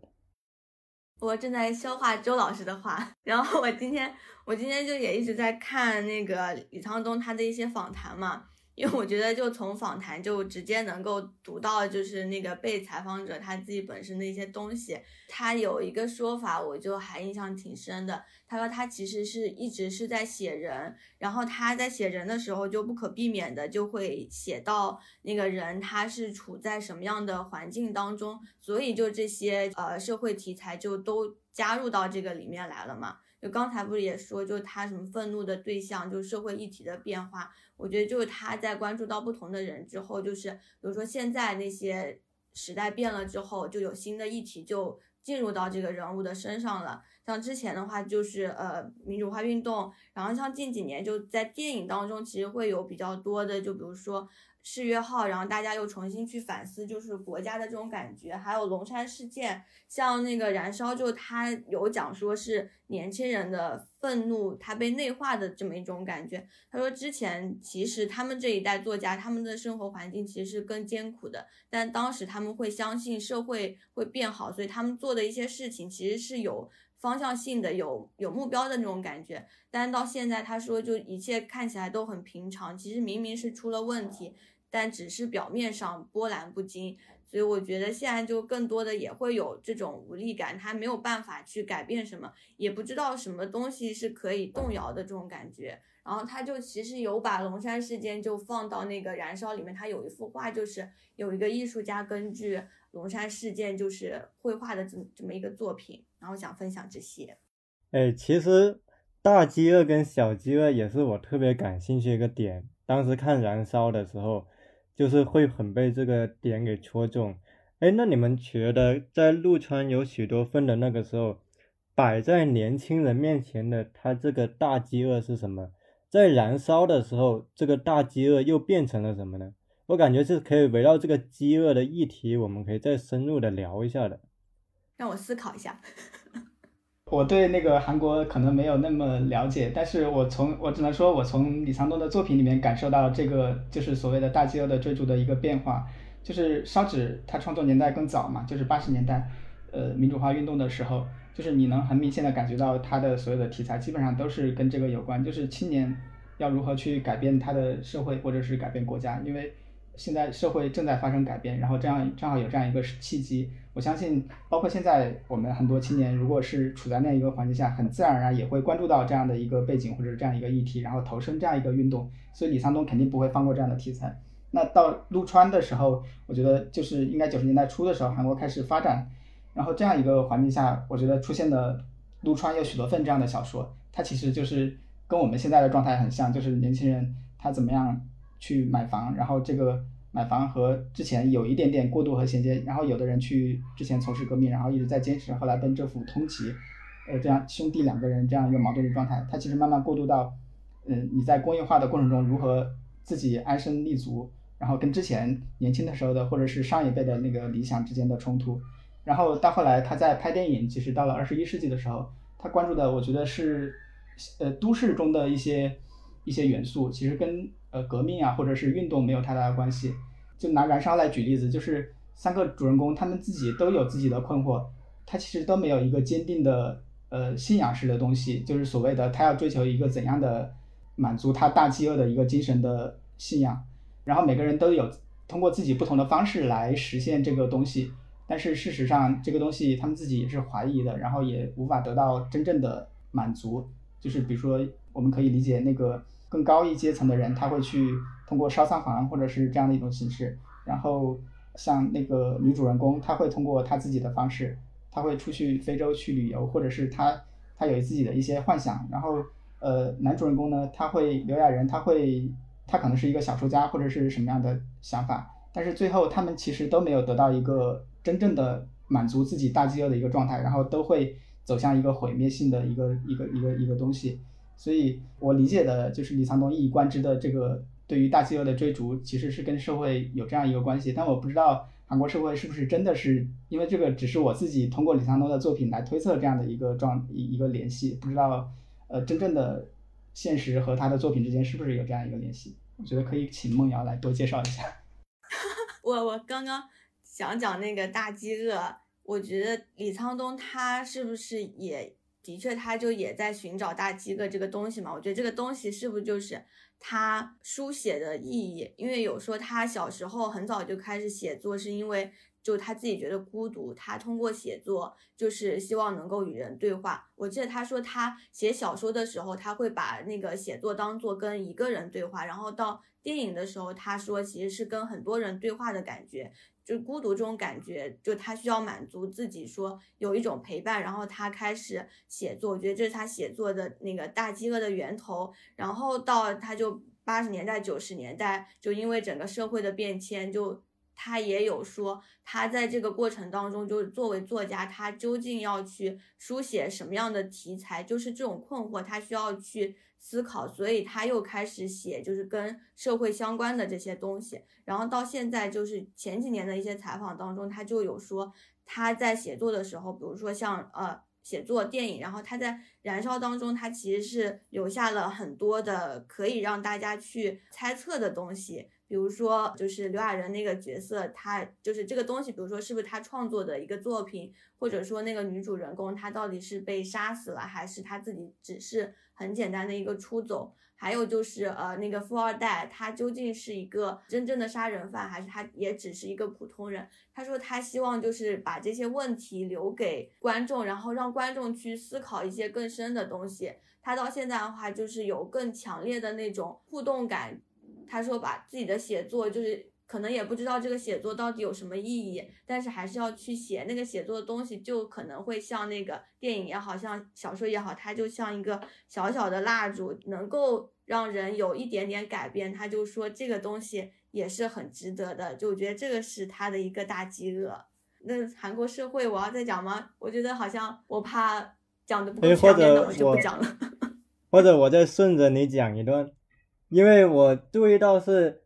我正在消化周老师的话，然后我今天我今天就也一直在看那个李沧东他的一些访谈嘛。因为我觉得，就从访谈就直接能够读到，就是那个被采访者他自己本身的一些东西。他有一个说法，我就还印象挺深的。他说他其实是一直是在写人，然后他在写人的时候就不可避免的就会写到那个人他是处在什么样的环境当中，所以就这些呃社会题材就都加入到这个里面来了嘛。就刚才不是也说，就他什么愤怒的对象，就社会议题的变化。我觉得就是他在关注到不同的人之后，就是比如说现在那些时代变了之后，就有新的议题就进入到这个人物的身上了。像之前的话，就是呃民主化运动，然后像近几年就在电影当中，其实会有比较多的，就比如说世越号，然后大家又重新去反思，就是国家的这种感觉，还有龙山事件，像那个燃烧，就他有讲说是年轻人的愤怒，他被内化的这么一种感觉。他说之前其实他们这一代作家，他们的生活环境其实是更艰苦的，但当时他们会相信社会会变好，所以他们做的一些事情其实是有。方向性的有有目标的那种感觉，但到现在他说就一切看起来都很平常，其实明明是出了问题，但只是表面上波澜不惊，所以我觉得现在就更多的也会有这种无力感，他没有办法去改变什么，也不知道什么东西是可以动摇的这种感觉。然后他就其实有把龙山事件就放到那个燃烧里面，他有一幅画，就是有一个艺术家根据龙山事件就是绘画的这这么一个作品，然后想分享这些。哎，其实大饥饿跟小饥饿也是我特别感兴趣一个点。当时看燃烧的时候，就是会很被这个点给戳中。哎，那你们觉得在陆川有许多份的那个时候，摆在年轻人面前的他这个大饥饿是什么？在燃烧的时候，这个大饥饿又变成了什么呢？我感觉是可以围绕这个饥饿的议题，我们可以再深入的聊一下的。让我思考一下。我对那个韩国可能没有那么了解，但是我从我只能说，我从李沧东的作品里面感受到这个就是所谓的大饥饿的追逐的一个变化。就是烧纸，他创作年代更早嘛，就是八十年代，呃，民主化运动的时候。就是你能很明显的感觉到他的所有的题材基本上都是跟这个有关，就是青年要如何去改变他的社会或者是改变国家，因为现在社会正在发生改变，然后这样正好有这样一个契机，我相信包括现在我们很多青年如果是处在那一个环境下，很自然而然也会关注到这样的一个背景或者这样一个议题，然后投身这样一个运动，所以李沧东肯定不会放过这样的题材。那到陆川的时候，我觉得就是应该九十年代初的时候，韩国开始发展。然后这样一个环境下，我觉得出现的陆川有许多份这样的小说，它其实就是跟我们现在的状态很像，就是年轻人他怎么样去买房，然后这个买房和之前有一点点过渡和衔接，然后有的人去之前从事革命，然后一直在坚持，后来跟政府通缉，呃，这样兄弟两个人这样一个矛盾的状态，他其实慢慢过渡到，嗯，你在工业化的过程中如何自己安身立足，然后跟之前年轻的时候的或者是上一辈的那个理想之间的冲突。然后到后来，他在拍电影，其实到了二十一世纪的时候，他关注的我觉得是，呃，都市中的一些一些元素，其实跟呃革命啊或者是运动没有太大的关系。就拿《燃烧》来举例子，就是三个主人公他们自己都有自己的困惑，他其实都没有一个坚定的呃信仰式的东西，就是所谓的他要追求一个怎样的满足他大饥饿的一个精神的信仰。然后每个人都有通过自己不同的方式来实现这个东西。但是事实上，这个东西他们自己也是怀疑的，然后也无法得到真正的满足。就是比如说，我们可以理解那个更高一阶层的人，他会去通过烧仓房或者是这样的一种形式。然后像那个女主人公，她会通过她自己的方式，她会出去非洲去旅游，或者是她她有自己的一些幻想。然后呃，男主人公呢，他会刘亚仁，他会他可能是一个小说家或者是什么样的想法。但是最后他们其实都没有得到一个。真正的满足自己大饥饿的一个状态，然后都会走向一个毁灭性的一个一个一个一个东西。所以我理解的就是李沧东一以贯之的这个对于大饥饿的追逐，其实是跟社会有这样一个关系。但我不知道韩国社会是不是真的是因为这个，只是我自己通过李沧东的作品来推测这样的一个状一一个联系。不知道呃真正的现实和他的作品之间是不是有这样一个联系？我觉得可以请梦瑶来多介绍一下。我我刚刚。讲讲那个大饥饿，我觉得李沧东他是不是也的确他就也在寻找大鸡哥这个东西嘛？我觉得这个东西是不是就是他书写的意义？因为有说他小时候很早就开始写作，是因为就他自己觉得孤独，他通过写作就是希望能够与人对话。我记得他说他写小说的时候，他会把那个写作当做跟一个人对话，然后到电影的时候，他说其实是跟很多人对话的感觉。就孤独这种感觉，就他需要满足自己，说有一种陪伴，然后他开始写作。我觉得这是他写作的那个大饥饿的源头。然后到他就八十年代、九十年代，就因为整个社会的变迁，就他也有说，他在这个过程当中，就是作为作家，他究竟要去书写什么样的题材，就是这种困惑，他需要去思考，所以他又开始写，就是跟社会相关的这些东西。然后到现在，就是前几年的一些采访当中，他就有说，他在写作的时候，比如说像呃写作电影，然后他在燃烧当中，他其实是留下了很多的可以让大家去猜测的东西。比如说，就是刘亚仁那个角色，他就是这个东西，比如说是不是他创作的一个作品，或者说那个女主人公她到底是被杀死了，还是她自己只是很简单的一个出走？还有就是呃，那个富二代他究竟是一个真正的杀人犯，还是他也只是一个普通人？他说他希望就是把这些问题留给观众，然后让观众去思考一些更深的东西。他到现在的话，就是有更强烈的那种互动感。他说把自己的写作就是可能也不知道这个写作到底有什么意义，但是还是要去写那个写作的东西，就可能会像那个电影也好像小说也好，它就像一个小小的蜡烛，能够让人有一点点改变。他就说这个东西也是很值得的，就我觉得这个是他的一个大饥饿。那韩国社会我要再讲吗？我觉得好像我怕讲的不够全面，那我就不讲了。或者我再顺着你讲一段。因为我注意到是，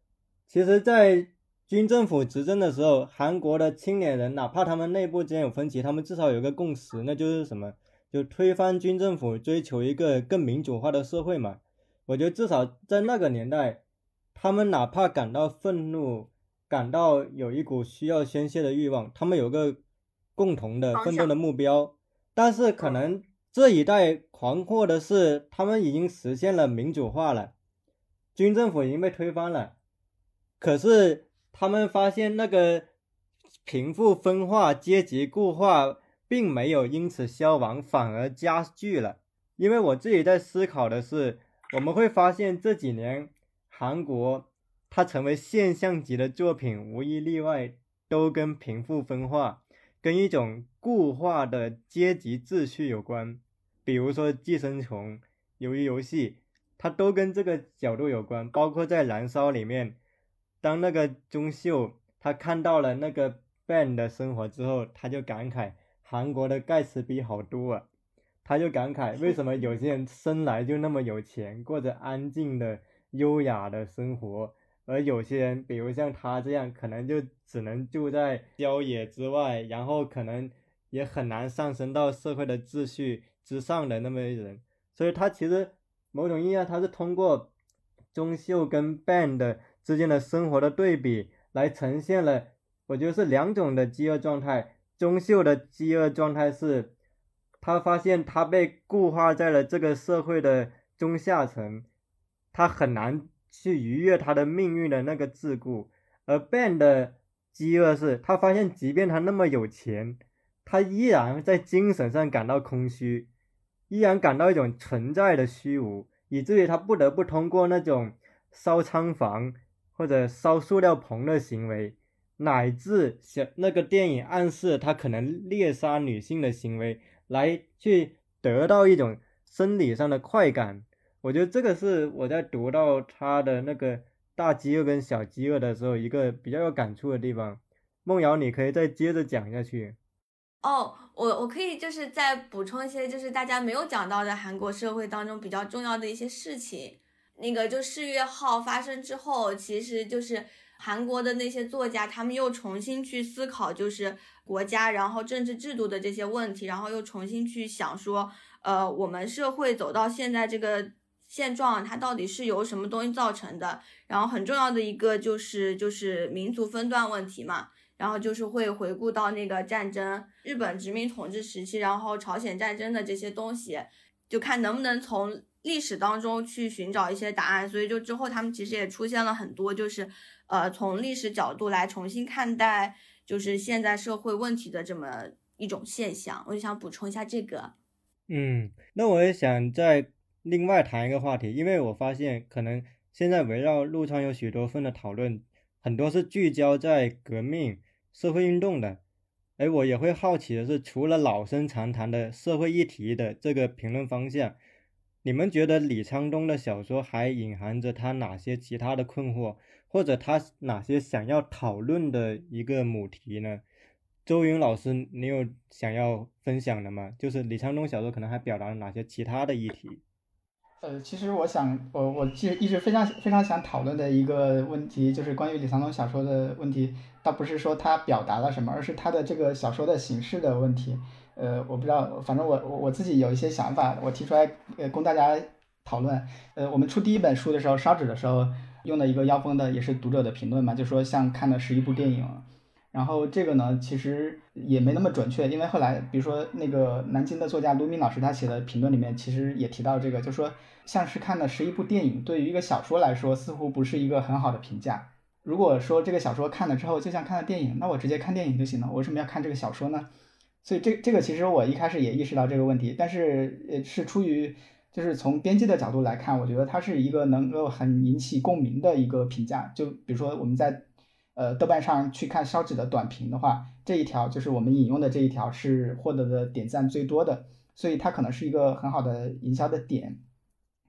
其实，在军政府执政的时候，韩国的青年人哪怕他们内部之间有分歧，他们至少有个共识，那就是什么？就推翻军政府，追求一个更民主化的社会嘛。我觉得至少在那个年代，他们哪怕感到愤怒，感到有一股需要宣泄的欲望，他们有个共同的奋斗的目标。但是可能这一代狂惑的是，他们已经实现了民主化了。军政府已经被推翻了，可是他们发现那个贫富分化、阶级固化并没有因此消亡，反而加剧了。因为我自己在思考的是，我们会发现这几年韩国它成为现象级的作品，无一例外都跟贫富分化、跟一种固化的阶级秩序有关。比如说《寄生虫》、《鱿鱼游戏》。它都跟这个角度有关，包括在《燃烧》里面，当那个钟秀他看到了那个 Ben 的生活之后，他就感慨韩国的盖茨比好多啊，他就感慨为什么有些人生来就那么有钱，过着安静的、优雅的生活，而有些人，比如像他这样，可能就只能住在郊野之外，然后可能也很难上升到社会的秩序之上的那么一人，所以他其实。某种意义上，他是通过钟秀跟 Ben 的之间的生活的对比，来呈现了，我觉得是两种的饥饿状态。钟秀的饥饿状态是，他发现他被固化在了这个社会的中下层，他很难去逾越他的命运的那个桎梏。而 Ben 的饥饿是，他发现即便他那么有钱，他依然在精神上感到空虚。依然感到一种存在的虚无，以至于他不得不通过那种烧仓房或者烧塑料棚的行为，乃至小那个电影暗示他可能猎杀女性的行为，来去得到一种生理上的快感。我觉得这个是我在读到他的那个大饥饿跟小饥饿的时候，一个比较有感触的地方。梦瑶，你可以再接着讲下去。哦，我我可以就是再补充一些，就是大家没有讲到的韩国社会当中比较重要的一些事情。那个就世越号发生之后，其实就是韩国的那些作家，他们又重新去思考，就是国家然后政治制度的这些问题，然后又重新去想说，呃，我们社会走到现在这个现状，它到底是由什么东西造成的？然后很重要的一个就是就是民族分段问题嘛。然后就是会回顾到那个战争，日本殖民统治时期，然后朝鲜战争的这些东西，就看能不能从历史当中去寻找一些答案。所以就之后他们其实也出现了很多，就是呃从历史角度来重新看待，就是现在社会问题的这么一种现象。我就想补充一下这个。嗯，那我也想再另外谈一个话题，因为我发现可能现在围绕陆川有许多份的讨论，很多是聚焦在革命。社会运动的，哎，我也会好奇的是，除了老生常谈的社会议题的这个评论方向，你们觉得李沧东的小说还隐含着他哪些其他的困惑，或者他哪些想要讨论的一个母题呢？周云老师，你有想要分享的吗？就是李沧东小说可能还表达了哪些其他的议题？呃，其实我想，我我其实一直非常非常想讨论的一个问题，就是关于李沧东小说的问题，倒不是说他表达了什么，而是他的这个小说的形式的问题。呃，我不知道，反正我我我自己有一些想法，我提出来呃供大家讨论。呃，我们出第一本书的时候，烧纸的时候用的一个妖风的，也是读者的评论嘛，就说像看了十一部电影。然后这个呢，其实也没那么准确，因为后来比如说那个南京的作家卢敏老师他写的评论里面，其实也提到这个，就说像是看了十一部电影，对于一个小说来说，似乎不是一个很好的评价。如果说这个小说看了之后就像看了电影，那我直接看电影就行了，我为什么要看这个小说呢？所以这这个其实我一开始也意识到这个问题，但是呃是出于就是从编辑的角度来看，我觉得它是一个能够很引起共鸣的一个评价。就比如说我们在。呃，豆瓣上去看烧纸的短评的话，这一条就是我们引用的这一条是获得的点赞最多的，所以它可能是一个很好的营销的点。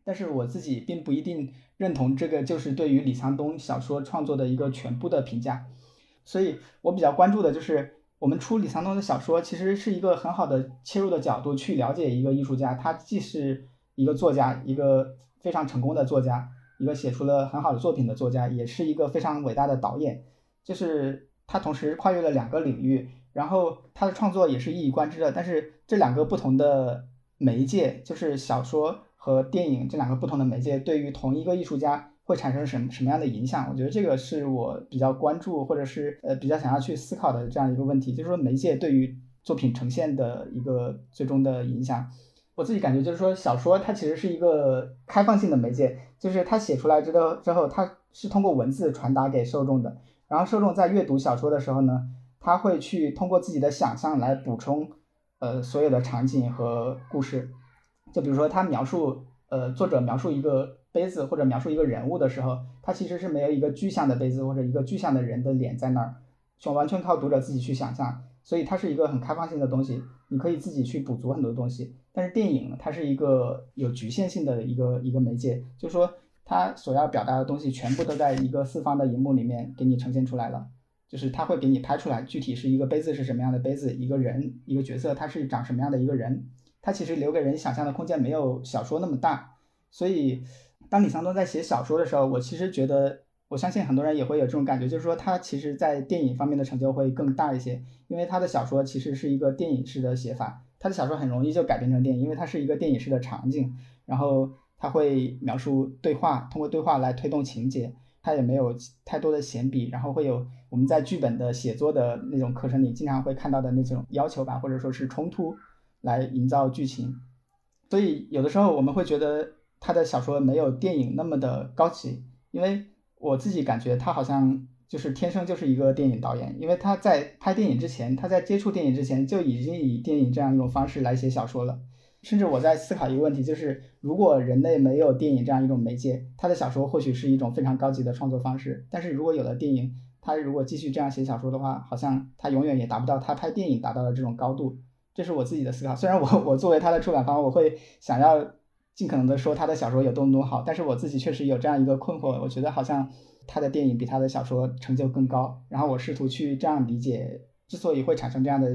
但是我自己并不一定认同这个就是对于李沧东小说创作的一个全部的评价，所以我比较关注的就是我们出李沧东的小说，其实是一个很好的切入的角度去了解一个艺术家，他既是一个作家，一个非常成功的作家，一个写出了很好的作品的作家，也是一个非常伟大的导演。就是他同时跨越了两个领域，然后他的创作也是一以贯之的。但是这两个不同的媒介，就是小说和电影这两个不同的媒介，对于同一个艺术家会产生什什么样的影响？我觉得这个是我比较关注，或者是呃比较想要去思考的这样一个问题，就是说媒介对于作品呈现的一个最终的影响。我自己感觉就是说，小说它其实是一个开放性的媒介，就是它写出来之后之后，它是通过文字传达给受众的。然后受众在阅读小说的时候呢，他会去通过自己的想象来补充，呃，所有的场景和故事。就比如说他描述，呃，作者描述一个杯子或者描述一个人物的时候，他其实是没有一个具象的杯子或者一个具象的人的脸在那儿，就完全靠读者自己去想象。所以它是一个很开放性的东西，你可以自己去补足很多东西。但是电影它是一个有局限性的一个一个媒介，就是说。他所要表达的东西全部都在一个四方的荧幕里面给你呈现出来了，就是他会给你拍出来，具体是一个杯子是什么样的杯子，一个人一个角色他是长什么样的一个人，他其实留给人想象的空间没有小说那么大，所以当李沧东在写小说的时候，我其实觉得，我相信很多人也会有这种感觉，就是说他其实在电影方面的成就会更大一些，因为他的小说其实是一个电影式的写法，他的小说很容易就改编成电影，因为它是一个电影式的场景，然后。他会描述对话，通过对话来推动情节。他也没有太多的闲笔，然后会有我们在剧本的写作的那种课程里经常会看到的那种要求吧，或者说是冲突来营造剧情。所以有的时候我们会觉得他的小说没有电影那么的高级，因为我自己感觉他好像就是天生就是一个电影导演，因为他在拍电影之前，他在接触电影之前就已经以电影这样一种方式来写小说了。甚至我在思考一个问题，就是如果人类没有电影这样一种媒介，他的小说或许是一种非常高级的创作方式。但是如果有了电影，他如果继续这样写小说的话，好像他永远也达不到他拍电影达到的这种高度。这是我自己的思考。虽然我我作为他的出版方，我会想要尽可能的说他的小说有多么多好，但是我自己确实有这样一个困惑，我觉得好像他的电影比他的小说成就更高。然后我试图去这样理解，之所以会产生这样的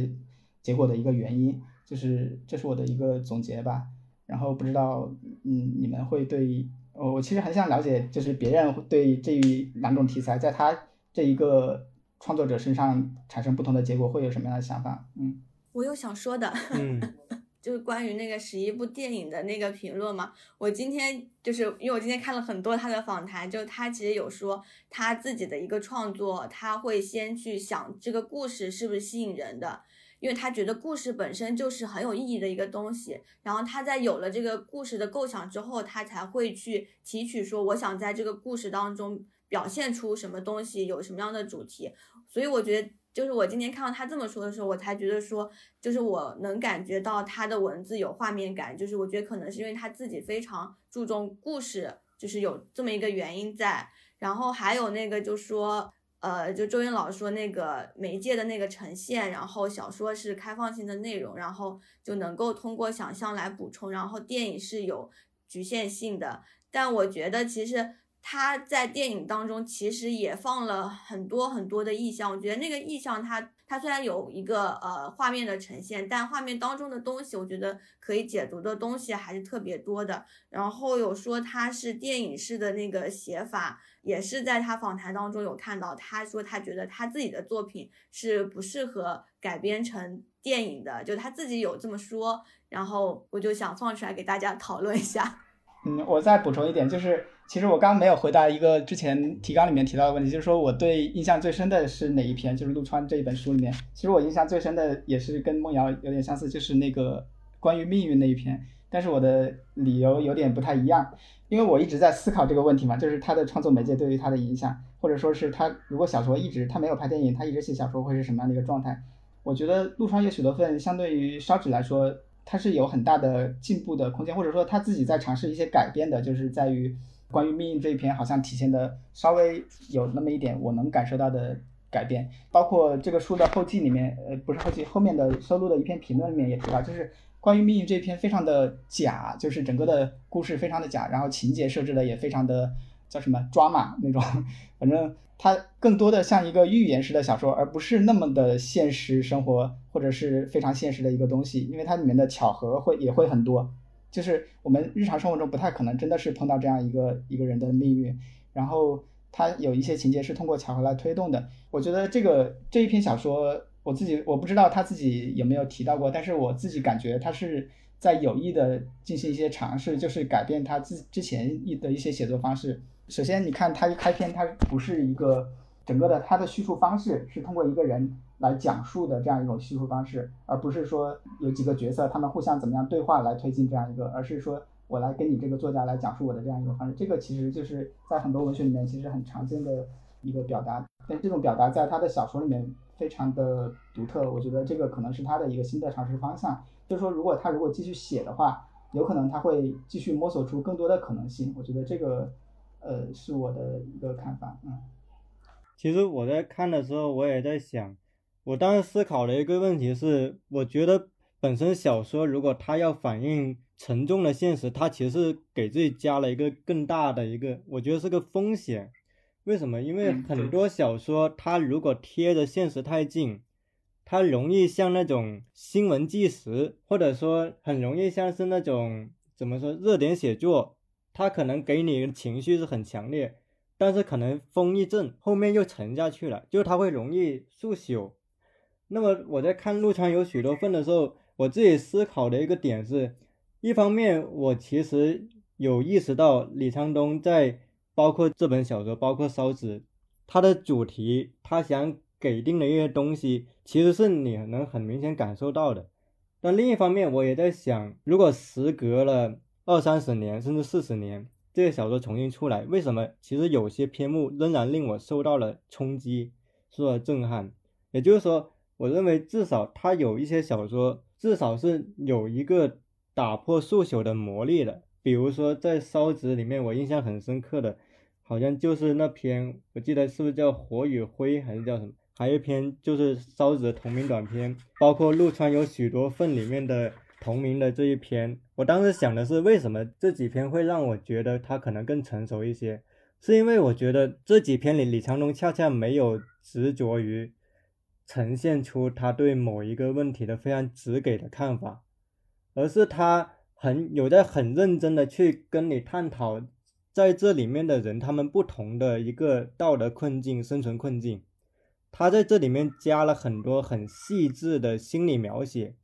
结果的一个原因。就是这是我的一个总结吧，然后不知道，嗯，你们会对，我我其实很想了解，就是别人对这两种题材，在他这一个创作者身上产生不同的结果，会有什么样的想法？嗯，我有想说的，嗯，就是关于那个十一部电影的那个评论嘛，我今天就是因为我今天看了很多他的访谈，就他其实有说他自己的一个创作，他会先去想这个故事是不是吸引人的。因为他觉得故事本身就是很有意义的一个东西，然后他在有了这个故事的构想之后，他才会去提取说，我想在这个故事当中表现出什么东西，有什么样的主题。所以我觉得，就是我今天看到他这么说的时候，我才觉得说，就是我能感觉到他的文字有画面感，就是我觉得可能是因为他自己非常注重故事，就是有这么一个原因在。然后还有那个就说。呃，就周云老师说那个媒介的那个呈现，然后小说是开放性的内容，然后就能够通过想象来补充，然后电影是有局限性的。但我觉得其实他在电影当中其实也放了很多很多的意象，我觉得那个意象他他虽然有一个呃画面的呈现，但画面当中的东西，我觉得可以解读的东西还是特别多的。然后有说他是电影式的那个写法，也是在他访谈当中有看到，他说他觉得他自己的作品是不适合改编成电影的，就他自己有这么说。然后我就想放出来给大家讨论一下。嗯，我再补充一点，就是其实我刚刚没有回答一个之前提纲里面提到的问题，就是说我对印象最深的是哪一篇？就是陆川这一本书里面，其实我印象最深的也是跟梦瑶有点相似，就是那个关于命运那一篇。但是我的理由有点不太一样，因为我一直在思考这个问题嘛，就是他的创作媒介对于他的影响，或者说是他如果小说一直他没有拍电影，他一直写小说会是什么样的一个状态？我觉得陆川有许多份相对于烧纸来说。他是有很大的进步的空间，或者说他自己在尝试一些改变的，就是在于关于命运这一篇，好像体现的稍微有那么一点我能感受到的改变。包括这个书的后记里面，呃，不是后记，后面的收录的一篇评论里面也提到，就是关于命运这一篇非常的假，就是整个的故事非常的假，然后情节设置的也非常的叫什么抓马那种，反正。它更多的像一个寓言式的小说，而不是那么的现实生活或者是非常现实的一个东西，因为它里面的巧合会也会很多，就是我们日常生活中不太可能真的是碰到这样一个一个人的命运，然后他有一些情节是通过巧合来推动的。我觉得这个这一篇小说，我自己我不知道他自己有没有提到过，但是我自己感觉他是在有意的进行一些尝试，就是改变他自之前一的一些写作方式。首先，你看他一开篇，他不是一个整个的，他的叙述方式是通过一个人来讲述的这样一种叙述方式，而不是说有几个角色他们互相怎么样对话来推进这样一个，而是说我来跟你这个作家来讲述我的这样一个方式。这个其实就是在很多文学里面其实很常见的一个表达，但这种表达在他的小说里面非常的独特。我觉得这个可能是他的一个新的尝试方向。就是说，如果他如果继续写的话，有可能他会继续摸索出更多的可能性。我觉得这个。呃，是我的一个看法，嗯。其实我在看的时候，我也在想，我当时思考的一个问题是，我觉得本身小说如果它要反映沉重的现实，它其实给自己加了一个更大的一个，我觉得是个风险。为什么？因为很多小说它如果贴着现实太近，它容易像那种新闻纪实，或者说很容易像是那种怎么说热点写作。它可能给你的情绪是很强烈，但是可能风一阵，后面又沉下去了，就它会容易速朽。那么我在看陆川有许多份的时候，我自己思考的一个点是，一方面我其实有意识到李沧东在包括这本小说，包括烧纸，他的主题，他想给定的一些东西，其实是你能很明显感受到的。但另一方面，我也在想，如果时隔了。二三十年，甚至四十年，这个小说重新出来，为什么？其实有些篇目仍然令我受到了冲击，受到震撼。也就是说，我认为至少他有一些小说，至少是有一个打破速朽的魔力的。比如说，在《烧纸》里面，我印象很深刻的，好像就是那篇，我记得是不是叫《火与灰》还是叫什么？还有一篇就是《烧纸》的同名短篇，包括陆川有许多份里面的。同名的这一篇，我当时想的是，为什么这几篇会让我觉得他可能更成熟一些？是因为我觉得这几篇里，李长龙恰恰没有执着于呈现出他对某一个问题的非常直给的看法，而是他很有在很认真的去跟你探讨在这里面的人他们不同的一个道德困境、生存困境，他在这里面加了很多很细致的心理描写。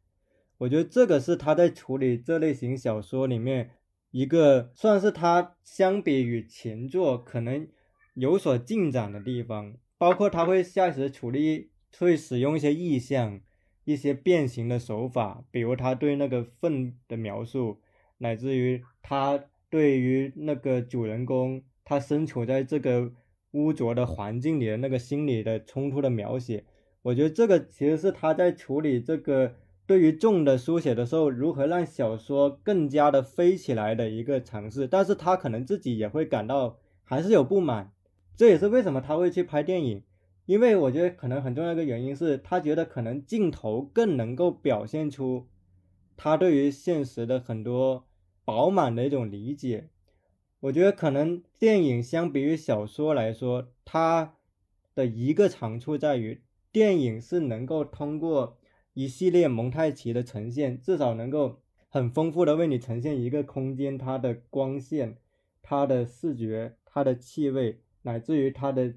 我觉得这个是他在处理这类型小说里面一个算是他相比于前作可能有所进展的地方，包括他会下意识处理，会使用一些意象、一些变形的手法，比如他对那个粪的描述，乃至于他对于那个主人公他身处在这个污浊的环境里的那个心理的冲突的描写，我觉得这个其实是他在处理这个。对于重的书写的时候，如何让小说更加的飞起来的一个尝试，但是他可能自己也会感到还是有不满，这也是为什么他会去拍电影，因为我觉得可能很重要一个原因是他觉得可能镜头更能够表现出他对于现实的很多饱满的一种理解。我觉得可能电影相比于小说来说，它的一个长处在于，电影是能够通过一系列蒙太奇的呈现，至少能够很丰富的为你呈现一个空间它的光线、它的视觉、它的气味，乃至于它的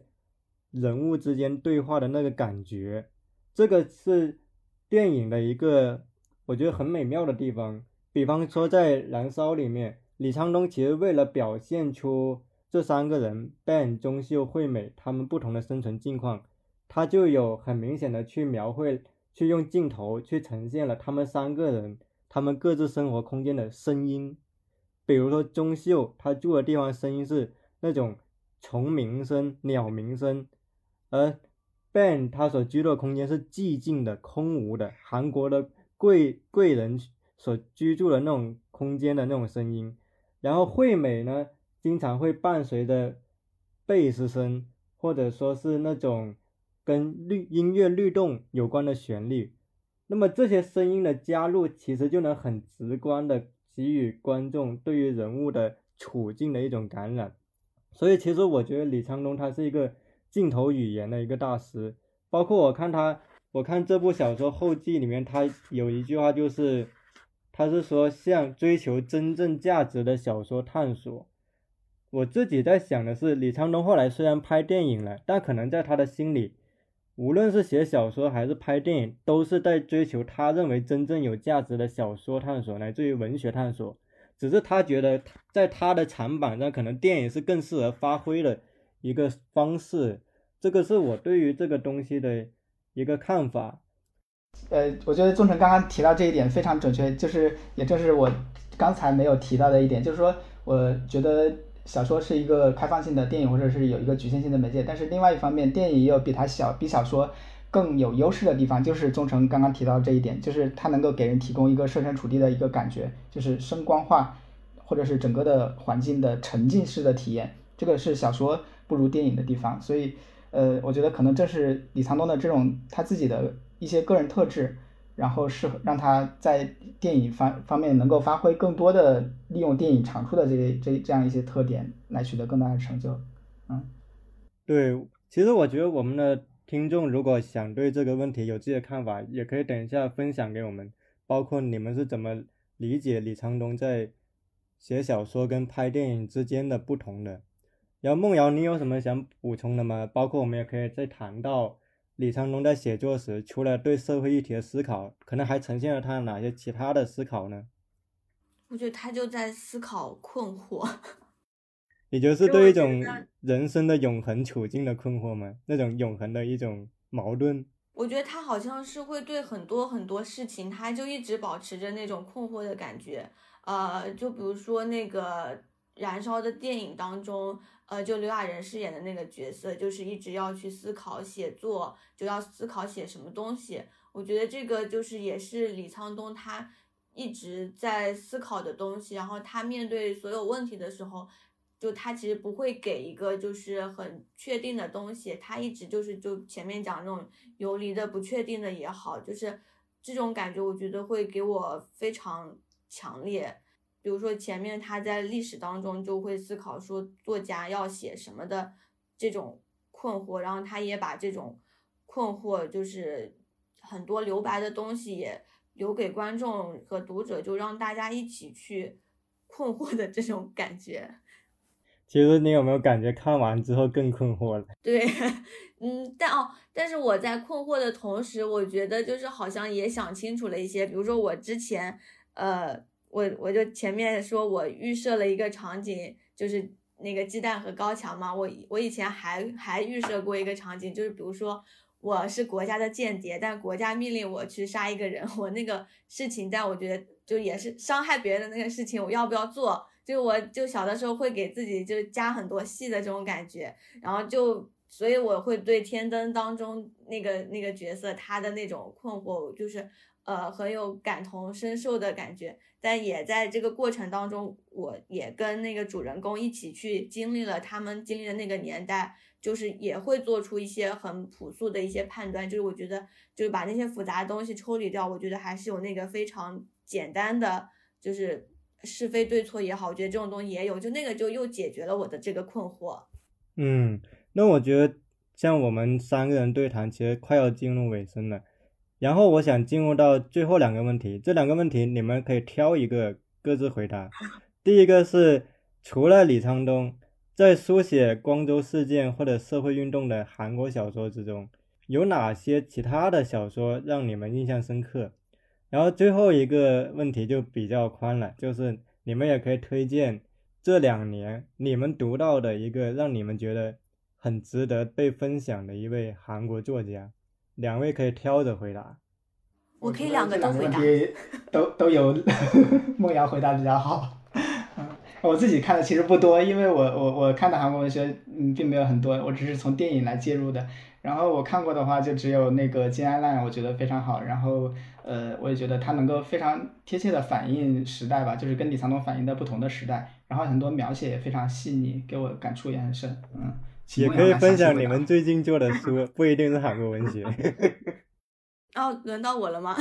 人物之间对话的那个感觉，这个是电影的一个我觉得很美妙的地方。比方说在《燃烧》里面，李沧东其实为了表现出这三个人 Ben、钟秀、惠美他们不同的生存境况，他就有很明显的去描绘，去用镜头去呈现了他们三个人他们各自生活空间的声音。比如说钟秀他住的地方声音是那种虫鸣声、鸟鸣声。而 Ben 他所居住的空间是寂静的、空无的，韩国的贵贵人所居住的那种空间的那种声音。然后惠美呢，经常会伴随着贝斯声，或者说是那种跟律音乐律动有关的旋律。那么这些声音的加入，其实就能很直观的给予观众对于人物的处境的一种感染。所以其实我觉得李沧东他是一个。镜头语言的一个大师，包括我看他，我看这部小说后记里面，他有一句话就是，他是说向追求真正价值的小说探索。我自己在想的是，李沧东后来虽然拍电影了，但可能在他的心里，无论是写小说还是拍电影，都是在追求他认为真正有价值的小说探索，乃至于文学探索。只是他觉得在他的长板上，可能电影是更适合发挥的。一个方式，这个是我对于这个东西的一个看法。呃，我觉得宗成刚刚提到这一点非常准确，就是也正是我刚才没有提到的一点，就是说，我觉得小说是一个开放性的电影，或者是有一个局限性的媒介，但是另外一方面，电影也有比它小、比小说更有优势的地方，就是宗成刚刚提到这一点，就是它能够给人提供一个设身处地的一个感觉，就是声光化，或者是整个的环境的沉浸式的体验，这个是小说。不如电影的地方，所以，呃，我觉得可能正是李沧东的这种他自己的一些个人特质，然后适合让他在电影方方面能够发挥更多的利用电影长处的这些这这样一些特点来取得更大的成就。嗯，对，其实我觉得我们的听众如果想对这个问题有自己的看法，也可以等一下分享给我们，包括你们是怎么理解李沧东在写小说跟拍电影之间的不同的。然后梦瑶，你有什么想补充的吗？包括我们也可以再谈到李沧东在写作时，除了对社会议题的思考，可能还呈现了他哪些其他的思考呢？我觉得他就在思考困惑，也就是对一种人生的永恒处境的困惑吗？那种永恒的一种矛盾。我觉得他好像是会对很多很多事情，他就一直保持着那种困惑的感觉。呃，就比如说那个燃烧的电影当中。呃，就刘亚仁饰演的那个角色，就是一直要去思考写作，就要思考写什么东西。我觉得这个就是也是李沧东他一直在思考的东西。然后他面对所有问题的时候，就他其实不会给一个就是很确定的东西，他一直就是就前面讲那种游离的不确定的也好，就是这种感觉，我觉得会给我非常强烈。比如说前面他在历史当中就会思考说作家要写什么的这种困惑，然后他也把这种困惑就是很多留白的东西也留给观众和读者，就让大家一起去困惑的这种感觉。其实你有没有感觉看完之后更困惑了？对，嗯，但哦，但是我在困惑的同时，我觉得就是好像也想清楚了一些，比如说我之前呃。我我就前面说，我预设了一个场景，就是那个鸡蛋和高墙嘛。我我以前还还预设过一个场景，就是比如说我是国家的间谍，但国家命令我去杀一个人，我那个事情，但我觉得就也是伤害别人的那个事情，我要不要做？就我就小的时候会给自己就加很多戏的这种感觉，然后就所以我会对天灯当中那个那个角色他的那种困惑，就是呃很有感同身受的感觉。但也在这个过程当中，我也跟那个主人公一起去经历了他们经历的那个年代，就是也会做出一些很朴素的一些判断。就是我觉得，就是把那些复杂的东西抽离掉，我觉得还是有那个非常简单的，就是是非对错也好，我觉得这种东西也有，就那个就又解决了我的这个困惑。嗯，那我觉得像我们三个人对谈，其实快要进入尾声了。然后我想进入到最后两个问题，这两个问题你们可以挑一个各自回答。第一个是，除了李沧东，在书写光州事件或者社会运动的韩国小说之中，有哪些其他的小说让你们印象深刻？然后最后一个问题就比较宽了，就是你们也可以推荐这两年你们读到的一个让你们觉得很值得被分享的一位韩国作家。两位可以挑着回答，我可以两个都回答，都都有 梦瑶回答比较好。嗯，我自己看的其实不多，因为我我我看的韩国文学嗯并没有很多，我只是从电影来介入的。然后我看过的话就只有那个金安烂，我觉得非常好。然后呃我也觉得它能够非常贴切的反映时代吧，就是跟李沧东反映的不同的时代。然后很多描写也非常细腻，给我感触也很深。嗯。也可以分享你们最近做的书，不一定是韩国文学。哦，轮到我了吗？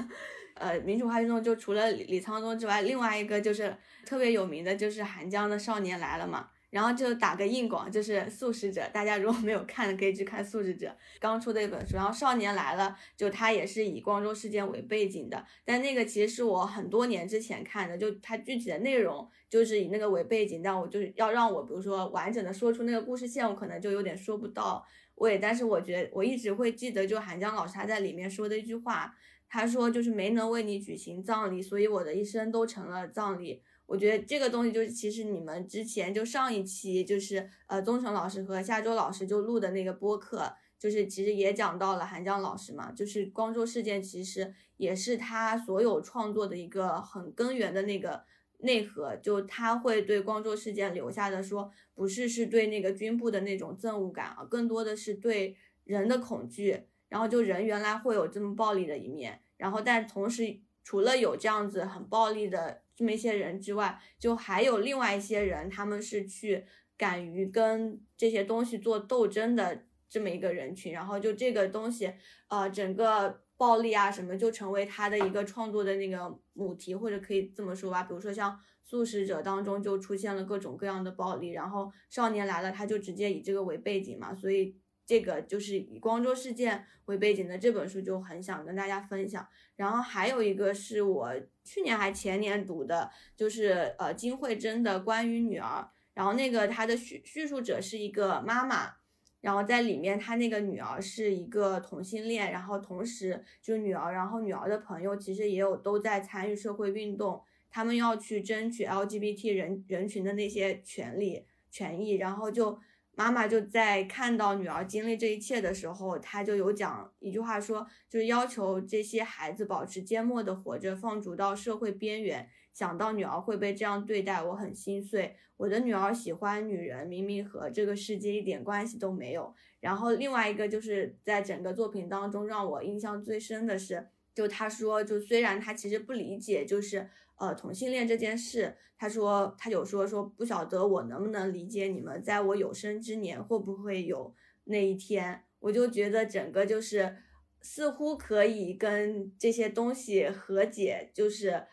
呃，民主化运动就除了李李沧东之外，另外一个就是特别有名的，就是韩江的《少年来了》嘛。然后就打个硬广，就是《素食者》，大家如果没有看，可以去看《素食者》刚出的一本书。然后《少年来了》，就它也是以光州事件为背景的，但那个其实是我很多年之前看的，就它具体的内容就是以那个为背景，但我就是要让我比如说完整的说出那个故事线，我可能就有点说不到位。但是我觉得我一直会记得，就韩江老师他在里面说的一句话，他说就是没能为你举行葬礼，所以我的一生都成了葬礼。我觉得这个东西就是，其实你们之前就上一期就是呃，宗成老师和夏周老师就录的那个播客，就是其实也讲到了韩江老师嘛，就是光州事件其实也是他所有创作的一个很根源的那个内核，就他会对光州事件留下的说，不是是对那个军部的那种憎恶感啊，更多的是对人的恐惧，然后就人原来会有这么暴力的一面，然后但同时除了有这样子很暴力的。这么一些人之外，就还有另外一些人，他们是去敢于跟这些东西做斗争的这么一个人群。然后就这个东西，呃，整个暴力啊什么，就成为他的一个创作的那个母题，或者可以这么说吧。比如说像《素食者》当中就出现了各种各样的暴力，然后《少年来了》他就直接以这个为背景嘛，所以。这个就是以光州事件为背景的这本书就很想跟大家分享。然后还有一个是我去年还前年读的，就是呃金惠珍的关于女儿。然后那个他的叙叙述者是一个妈妈，然后在里面他那个女儿是一个同性恋，然后同时就女儿，然后女儿的朋友其实也有都在参与社会运动，他们要去争取 LGBT 人人群的那些权利权益，然后就。妈妈就在看到女儿经历这一切的时候，她就有讲一句话，说就是要求这些孩子保持缄默的活着，放逐到社会边缘。想到女儿会被这样对待，我很心碎。我的女儿喜欢女人，明明和这个世界一点关系都没有。然后另外一个就是在整个作品当中让我印象最深的是，就他说，就虽然他其实不理解，就是。呃，同性恋这件事，他说他有说说不晓得我能不能理解你们，在我有生之年会不会有那一天，我就觉得整个就是似乎可以跟这些东西和解，就是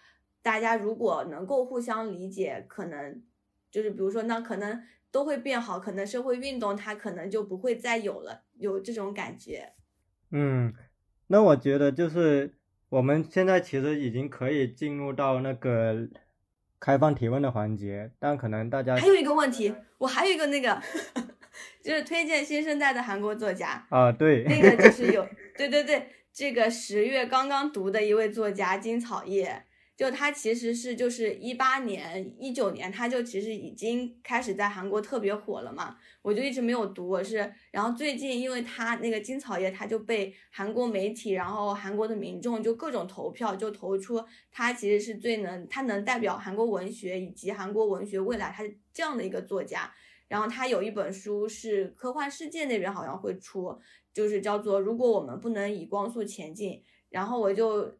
大家如果能够互相理解，可能就是比如说那可能都会变好，可能社会运动它可能就不会再有了，有这种感觉。嗯，那我觉得就是。我们现在其实已经可以进入到那个开放提问的环节，但可能大家还有一个问题，我还有一个那个，就是推荐新生代的韩国作家啊，对，那个就是有，对对对，这个十月刚刚读的一位作家金草叶。就他其实是就是一八年一九年，他就其实已经开始在韩国特别火了嘛。我就一直没有读，我是然后最近因为他那个金草叶，他就被韩国媒体，然后韩国的民众就各种投票，就投出他其实是最能他能代表韩国文学以及韩国文学未来，他是这样的一个作家。然后他有一本书是科幻世界那边好像会出，就是叫做如果我们不能以光速前进。然后我就。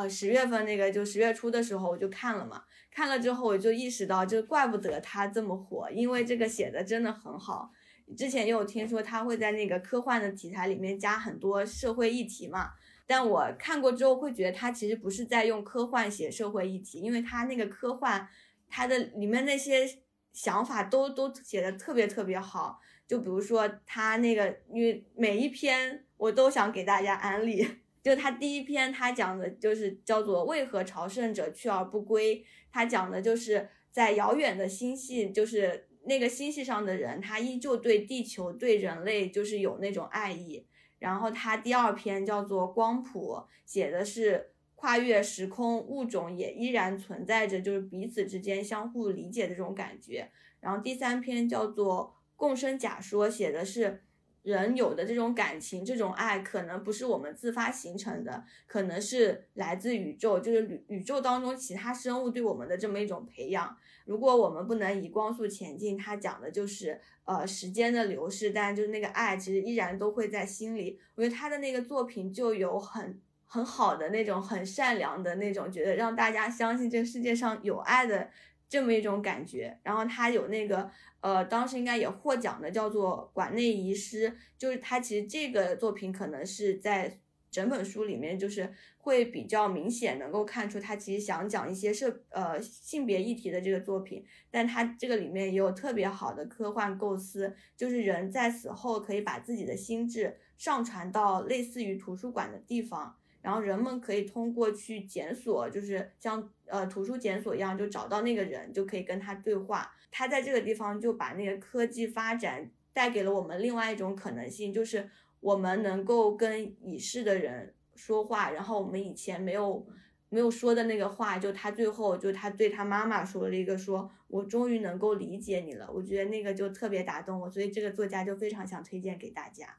呃，十月份那个就十月初的时候我就看了嘛，看了之后我就意识到，就怪不得他这么火，因为这个写的真的很好。之前也有听说他会在那个科幻的题材里面加很多社会议题嘛，但我看过之后会觉得他其实不是在用科幻写社会议题，因为他那个科幻，他的里面那些想法都都写的特别特别好。就比如说他那个，因为每一篇我都想给大家安利。就他第一篇，他讲的就是叫做“为何朝圣者去而不归”。他讲的就是在遥远的星系，就是那个星系上的人，他依旧对地球、对人类就是有那种爱意。然后他第二篇叫做《光谱》，写的是跨越时空，物种也依然存在着，就是彼此之间相互理解的这种感觉。然后第三篇叫做。共生假说写的是人有的这种感情，这种爱可能不是我们自发形成的，可能是来自宇宙，就是宇宇宙当中其他生物对我们的这么一种培养。如果我们不能以光速前进，它讲的就是呃时间的流逝，但就是那个爱其实依然都会在心里。我觉得他的那个作品就有很很好的那种很善良的那种，觉得让大家相信这个世界上有爱的这么一种感觉。然后他有那个。呃，当时应该也获奖的，叫做《馆内遗失》，就是他其实这个作品可能是在整本书里面，就是会比较明显能够看出他其实想讲一些社呃性别议题的这个作品，但他这个里面也有特别好的科幻构思，就是人在死后可以把自己的心智上传到类似于图书馆的地方。然后人们可以通过去检索，就是像呃图书检索一样，就找到那个人，就可以跟他对话。他在这个地方就把那个科技发展带给了我们另外一种可能性，就是我们能够跟已逝的人说话。然后我们以前没有没有说的那个话，就他最后就他对他妈妈说了一个，说我终于能够理解你了。我觉得那个就特别打动我，所以这个作家就非常想推荐给大家。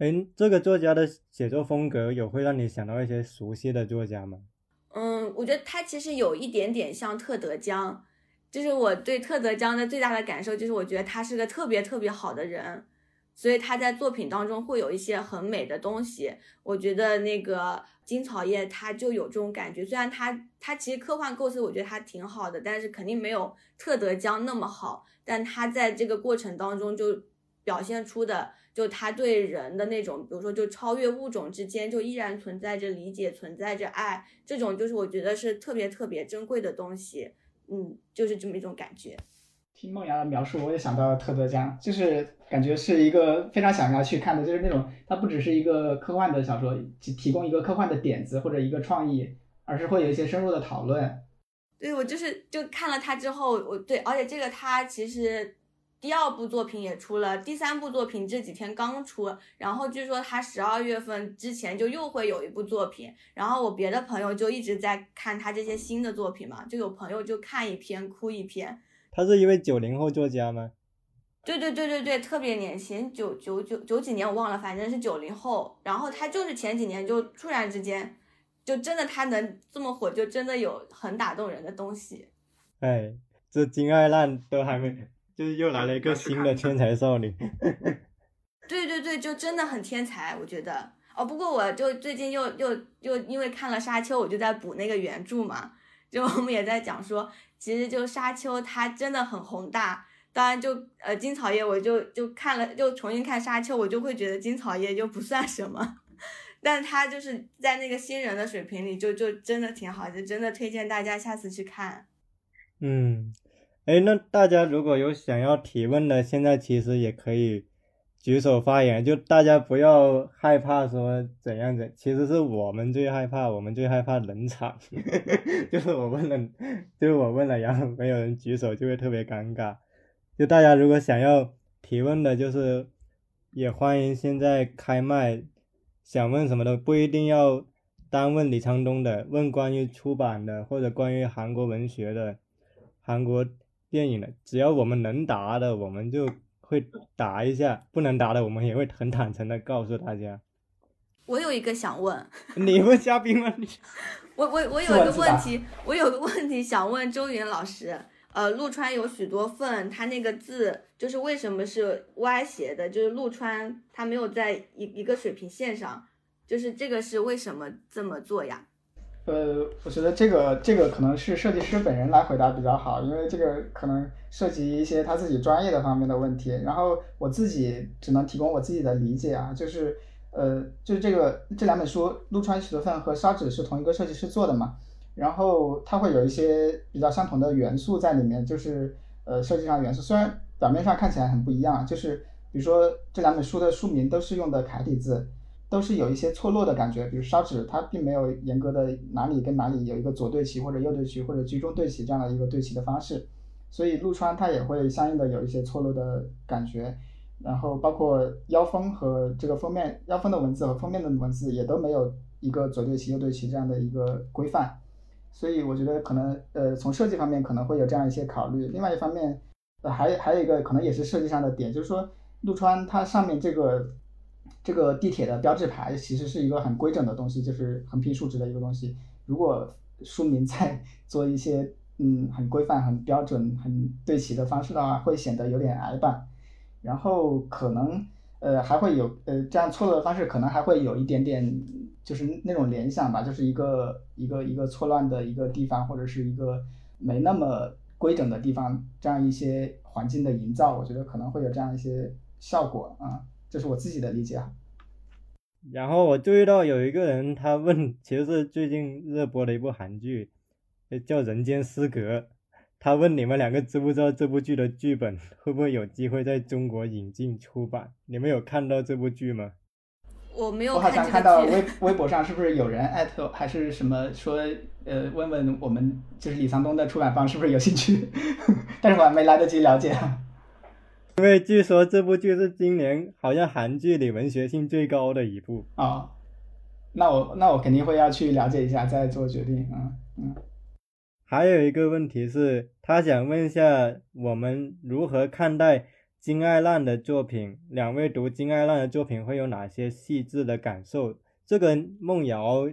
哎，这个作家的写作风格有会让你想到一些熟悉的作家吗？嗯，我觉得他其实有一点点像特德·江，就是我对特德·江的最大的感受就是，我觉得他是个特别特别好的人，所以他在作品当中会有一些很美的东西。我觉得那个金草叶他就有这种感觉，虽然他他其实科幻构思我觉得他挺好的，但是肯定没有特德·江那么好，但他在这个过程当中就表现出的。就他对人的那种，比如说，就超越物种之间，就依然存在着理解，存在着爱，这种就是我觉得是特别特别珍贵的东西。嗯，就是这么一种感觉。听梦瑶的描述，我也想到了特德·江，就是感觉是一个非常想要去看的，就是那种它不只是一个科幻的小说，提提供一个科幻的点子或者一个创意，而是会有一些深入的讨论。对，我就是就看了它之后，我对，而且这个它其实。第二部作品也出了，第三部作品这几天刚出，然后据说他十二月份之前就又会有一部作品，然后我别的朋友就一直在看他这些新的作品嘛，就有朋友就看一篇哭一篇。他是一位九零后作家吗？对对对对对，特别年轻，九九九九几年我忘了，反正是九零后。然后他就是前几年就突然之间，就真的他能这么火，就真的有很打动人的东西。哎，这金爱烂都还没。就是又来了一个新的天才少女，对对对，就真的很天才，我觉得哦。不过我就最近又又又因为看了《沙丘》，我就在补那个原著嘛。就我们也在讲说，其实就《沙丘》它真的很宏大。当然就呃金草叶，我就就看了，就重新看《沙丘》，我就会觉得金草叶就不算什么。但他就是在那个新人的水平里，就就真的挺好，就真的推荐大家下次去看。嗯。哎，那大家如果有想要提问的，现在其实也可以举手发言，就大家不要害怕说怎样子，其实是我们最害怕，我们最害怕冷场，就是我问了，就是我问了，然后没有人举手，就会特别尴尬。就大家如果想要提问的，就是也欢迎现在开麦，想问什么的不一定要单问李沧东的，问关于出版的或者关于韩国文学的，韩国。电影的，只要我们能答的，我们就会答一下；不能答的，我们也会很坦诚的告诉大家。我有一个想问，你问嘉宾吗？我我我有一个问题，我有个问题想问周云老师。呃，陆川有许多份，他那个字就是为什么是歪斜的？就是陆川他没有在一一个水平线上，就是这个是为什么这么做呀？呃，我觉得这个这个可能是设计师本人来回答比较好，因为这个可能涉及一些他自己专业的方面的问题。然后我自己只能提供我自己的理解啊，就是呃，就是这个这两本书，陆川许多份和烧纸是同一个设计师做的嘛，然后它会有一些比较相同的元素在里面，就是呃设计上元素，虽然表面上看起来很不一样，就是比如说这两本书的书名都是用的楷体字，都是有一些错落的感觉，比如烧纸它并没有严格的哪里跟哪里有一个左对齐或者右对齐或者居中对齐这样的一个对齐的方式，所以陆川它也会相应的有一些错落的感觉。然后包括腰封和这个封面，腰封的文字和封面的文字也都没有一个左对齐右对齐这样的一个规范，所以我觉得可能呃从设计方面可能会有这样一些考虑。另外一方面，呃还还有一个可能也是设计上的点，就是说陆川它上面这个这个地铁的标志牌其实是一个很规整的东西，就是横平竖直的一个东西。如果书名再 做一些嗯很规范、很标准、很对齐的方式的话，会显得有点矮板。然后可能呃还会有呃这样错落的方式，可能还会有一点点就是那种联想吧，就是一个一个一个错乱的一个地方，或者是一个没那么规整的地方，这样一些环境的营造，我觉得可能会有这样一些效果啊，这是我自己的理解啊。然后我注意到有一个人他问，其实是最近热播的一部韩剧，叫《人间失格》。他问你们两个知不知道这部剧的剧本会不会有机会在中国引进出版？你们有看到这部剧吗？我没有。我好像看到微微博上是不是有人艾特还是什么说呃问问我们就是李沧东的出版方是不是有兴趣？但是我还没来得及了解。因为据说这部剧是今年好像韩剧里文学性最高的一部啊。那我那我肯定会要去了解一下再做决定嗯嗯。还有一个问题是，他想问一下我们如何看待金爱烂的作品？两位读金爱烂的作品会有哪些细致的感受？这个梦瑶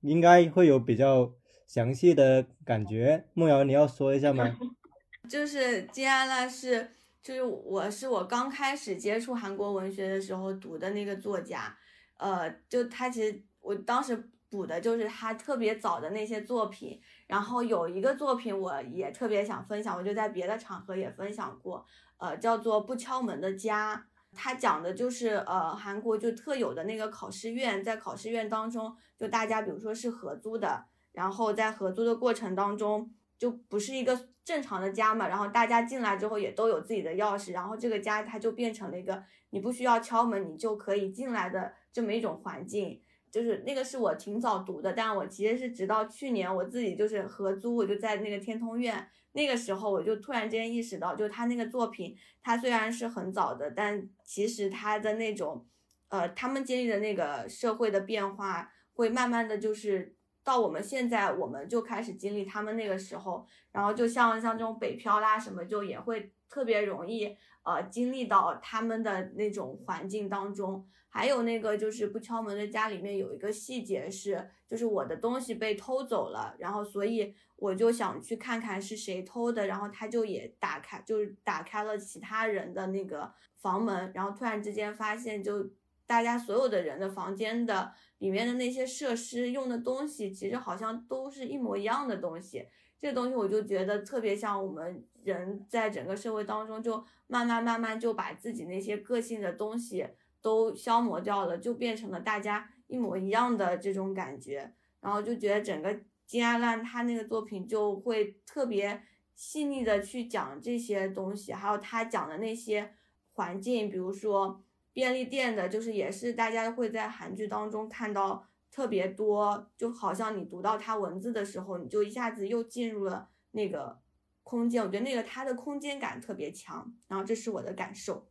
应该会有比较详细的感觉。梦瑶，你要说一下吗？就是金爱烂是，就是我是我刚开始接触韩国文学的时候读的那个作家，呃，就他其实我当时。补的就是他特别早的那些作品，然后有一个作品我也特别想分享，我就在别的场合也分享过，呃，叫做《不敲门的家》，它讲的就是呃韩国就特有的那个考试院，在考试院当中，就大家比如说是合租的，然后在合租的过程当中，就不是一个正常的家嘛，然后大家进来之后也都有自己的钥匙，然后这个家它就变成了一个你不需要敲门你就可以进来的这么一种环境。就是那个是我挺早读的，但我其实是直到去年我自己就是合租，我就在那个天通苑，那个时候我就突然间意识到，就他那个作品，他虽然是很早的，但其实他的那种，呃，他们经历的那个社会的变化，会慢慢的就是到我们现在，我们就开始经历他们那个时候，然后就像像这种北漂啦什么，就也会特别容易呃经历到他们的那种环境当中。还有那个就是不敲门的家里面有一个细节是，就是我的东西被偷走了，然后所以我就想去看看是谁偷的，然后他就也打开，就是打开了其他人的那个房门，然后突然之间发现，就大家所有的人的房间的里面的那些设施用的东西，其实好像都是一模一样的东西，这个东西我就觉得特别像我们人在整个社会当中，就慢慢慢慢就把自己那些个性的东西。都消磨掉了，就变成了大家一模一样的这种感觉，然后就觉得整个金阿烂他那个作品就会特别细腻的去讲这些东西，还有他讲的那些环境，比如说便利店的，就是也是大家会在韩剧当中看到特别多，就好像你读到他文字的时候，你就一下子又进入了那个空间，我觉得那个他的空间感特别强，然后这是我的感受。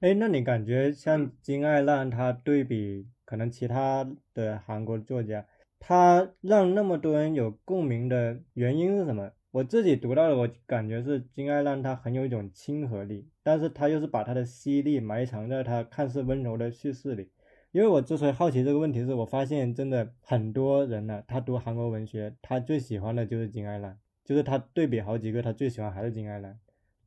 哎，那你感觉像金爱烂，他对比可能其他的韩国作家，他让那么多人有共鸣的原因是什么？我自己读到的，我感觉是金爱烂他很有一种亲和力，但是他又是把他的犀利埋藏在他看似温柔的叙事里。因为我之所以好奇这个问题，是我发现真的很多人呢，他读韩国文学，他最喜欢的就是金爱烂，就是他对比好几个，他最喜欢还是金爱烂，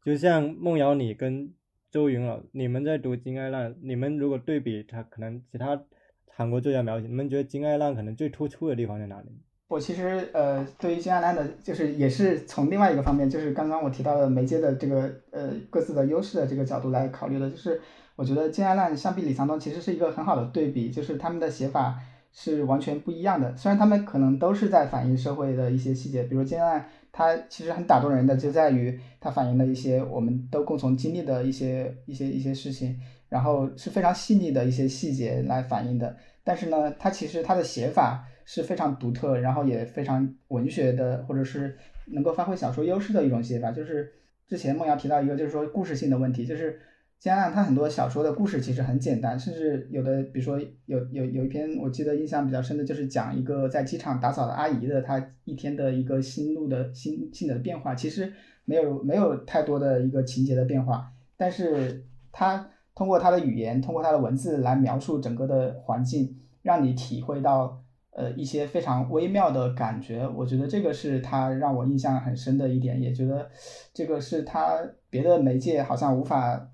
就像梦瑶你跟。周云老，你们在读金爱浪，你们如果对比他，可能其他韩国作家描写，你们觉得金爱浪可能最突出的地方在哪里？我其实呃，对于金爱浪的，就是也是从另外一个方面，就是刚刚我提到的媒介的这个呃各自的优势的这个角度来考虑的，就是我觉得金安烂相比李沧东其实是一个很好的对比，就是他们的写法是完全不一样的。虽然他们可能都是在反映社会的一些细节，比如金安烂，他其实很打动人的就在于他反映了一些我们都共同经历的一些一些一些事情，然后是非常细腻的一些细节来反映的。但是呢，他其实他的写法是非常独特，然后也非常文学的，或者是能够发挥小说优势的一种写法。就是之前梦瑶提到一个，就是说故事性的问题，就是江岸他很多小说的故事其实很简单，甚至有的，比如说有有有一篇我记得印象比较深的，就是讲一个在机场打扫的阿姨的她一天的一个心路的心性的变化，其实没有没有太多的一个情节的变化，但是他。通过他的语言，通过他的文字来描述整个的环境，让你体会到呃一些非常微妙的感觉。我觉得这个是他让我印象很深的一点，也觉得这个是他别的媒介好像无法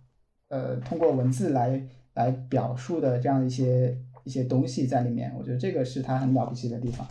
呃通过文字来来表述的这样一些一些东西在里面。我觉得这个是他很了不起的地方。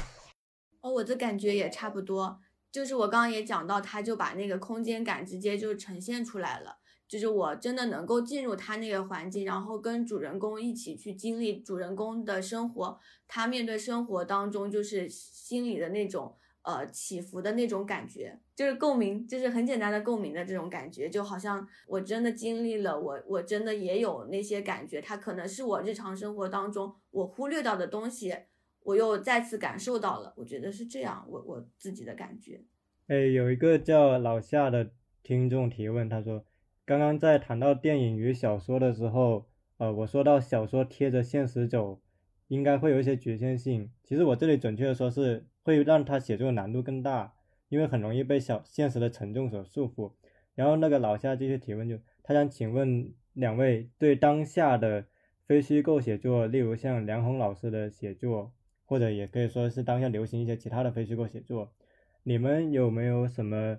哦，我的感觉也差不多，就是我刚刚也讲到，他就把那个空间感直接就呈现出来了。就是我真的能够进入他那个环境，然后跟主人公一起去经历主人公的生活，他面对生活当中就是心里的那种呃起伏的那种感觉，就是共鸣，就是很简单的共鸣的这种感觉，就好像我真的经历了，我我真的也有那些感觉，它可能是我日常生活当中我忽略到的东西，我又再次感受到了，我觉得是这样，我我自己的感觉。哎，有一个叫老夏的听众提问，他说。刚刚在谈到电影与小说的时候，呃，我说到小说贴着现实走，应该会有一些局限性。其实我这里准确的说是会让他写作难度更大，因为很容易被小现实的沉重所束缚。然后那个老夏继续提问，就他想请问两位对当下的非虚构写作，例如像梁红老师的写作，或者也可以说是当下流行一些其他的非虚构写作，你们有没有什么？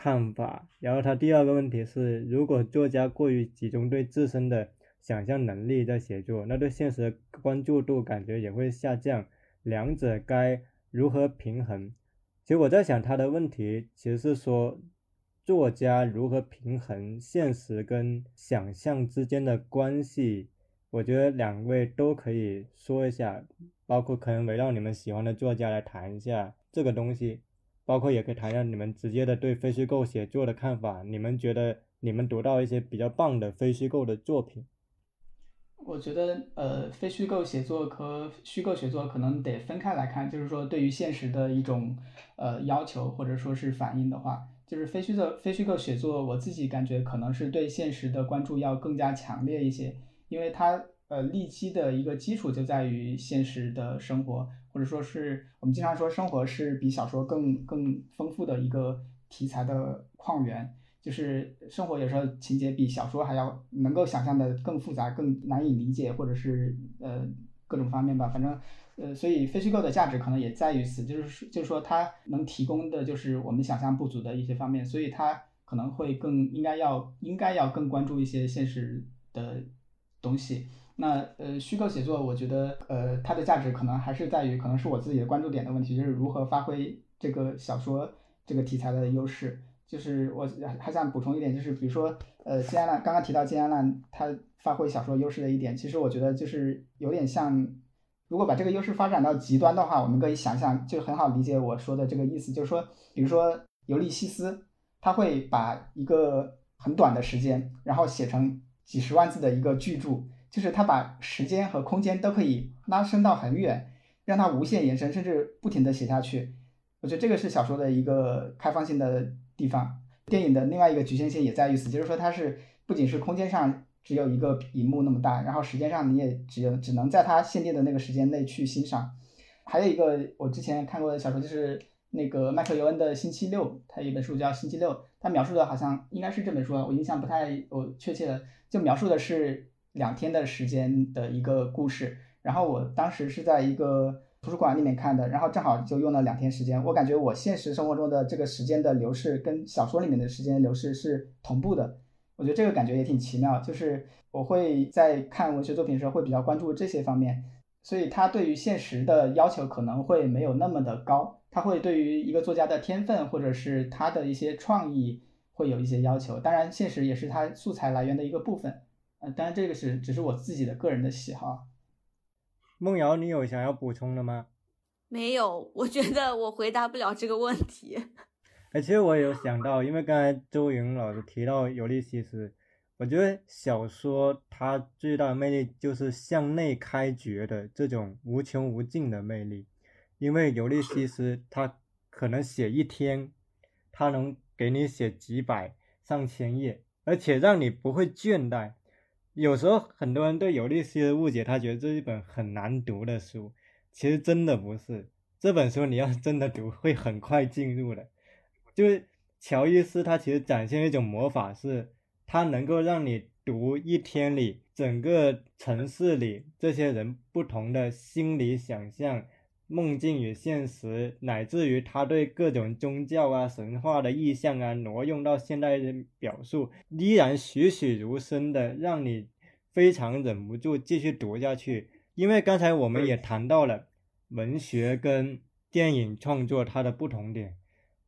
看法，然后他第二个问题是，如果作家过于集中对自身的想象能力在写作，那对现实的关注度感觉也会下降，两者该如何平衡？其实我在想他的问题其实是说，作家如何平衡现实跟想象之间的关系？我觉得两位都可以说一下，包括可能围绕你们喜欢的作家来谈一下这个东西。包括也可以谈一下你们直接的对非虚构写作的看法。你们觉得你们读到一些比较棒的非虚构的作品？我觉得，呃，非虚构写作和虚构写作可能得分开来看。就是说，对于现实的一种呃要求或者说是反应的话，就是非虚的非虚构写作，我自己感觉可能是对现实的关注要更加强烈一些，因为它呃立基的一个基础就在于现实的生活。或者说是我们经常说，生活是比小说更更丰富的一个题材的矿源。就是生活有时候情节比小说还要能够想象的更复杂、更难以理解，或者是呃各种方面吧。反正呃，所以非虚构的价值可能也在于此，就是就是说它能提供的就是我们想象不足的一些方面，所以它可能会更应该要应该要更关注一些现实的东西。那呃，虚构写作，我觉得呃，它的价值可能还是在于，可能是我自己的关注点的问题，就是如何发挥这个小说这个题材的优势。就是我还想补充一点，就是比如说呃，金安烂刚刚提到金安烂，他发挥小说优势的一点，其实我觉得就是有点像，如果把这个优势发展到极端的话，我们可以想想，就很好理解我说的这个意思，就是说，比如说尤利西斯，他会把一个很短的时间，然后写成几十万字的一个巨著。就是他把时间和空间都可以拉伸到很远，让它无限延伸，甚至不停的写下去。我觉得这个是小说的一个开放性的地方。电影的另外一个局限性也在于此，就是说它是不仅是空间上只有一个荧幕那么大，然后时间上你也只有只能在它限定的那个时间内去欣赏。还有一个我之前看过的小说就是那个麦克尤恩的《星期六》，他有一本书叫《星期六》，他描述的好像应该是这本书，我印象不太我确切的，就描述的是。两天的时间的一个故事，然后我当时是在一个图书馆里面看的，然后正好就用了两天时间。我感觉我现实生活中的这个时间的流逝跟小说里面的时间流逝是同步的，我觉得这个感觉也挺奇妙。就是我会在看文学作品的时候会比较关注这些方面，所以他对于现实的要求可能会没有那么的高，他会对于一个作家的天分或者是他的一些创意会有一些要求。当然，现实也是他素材来源的一个部分。呃，当然这个是只是我自己的个人的喜好。梦瑶，你有想要补充的吗？没有，我觉得我回答不了这个问题。哎，其实我有想到，因为刚才周莹老师提到《尤利西斯》，我觉得小说它最大的魅力就是向内开掘的这种无穷无尽的魅力。因为尤利西斯它可能写一天，它能给你写几百上千页，而且让你不会倦怠。有时候很多人对尤利西斯误解，他觉得这是一本很难读的书，其实真的不是。这本书你要真的读，会很快进入的。就是乔伊斯他其实展现一种魔法，是他能够让你读一天里整个城市里这些人不同的心理想象、梦境与现实，乃至于他对各种宗教啊、神话的意象啊挪用到现代的表述，依然栩栩如生的，让你非常忍不住继续读下去。因为刚才我们也谈到了文学跟电影创作它的不同点。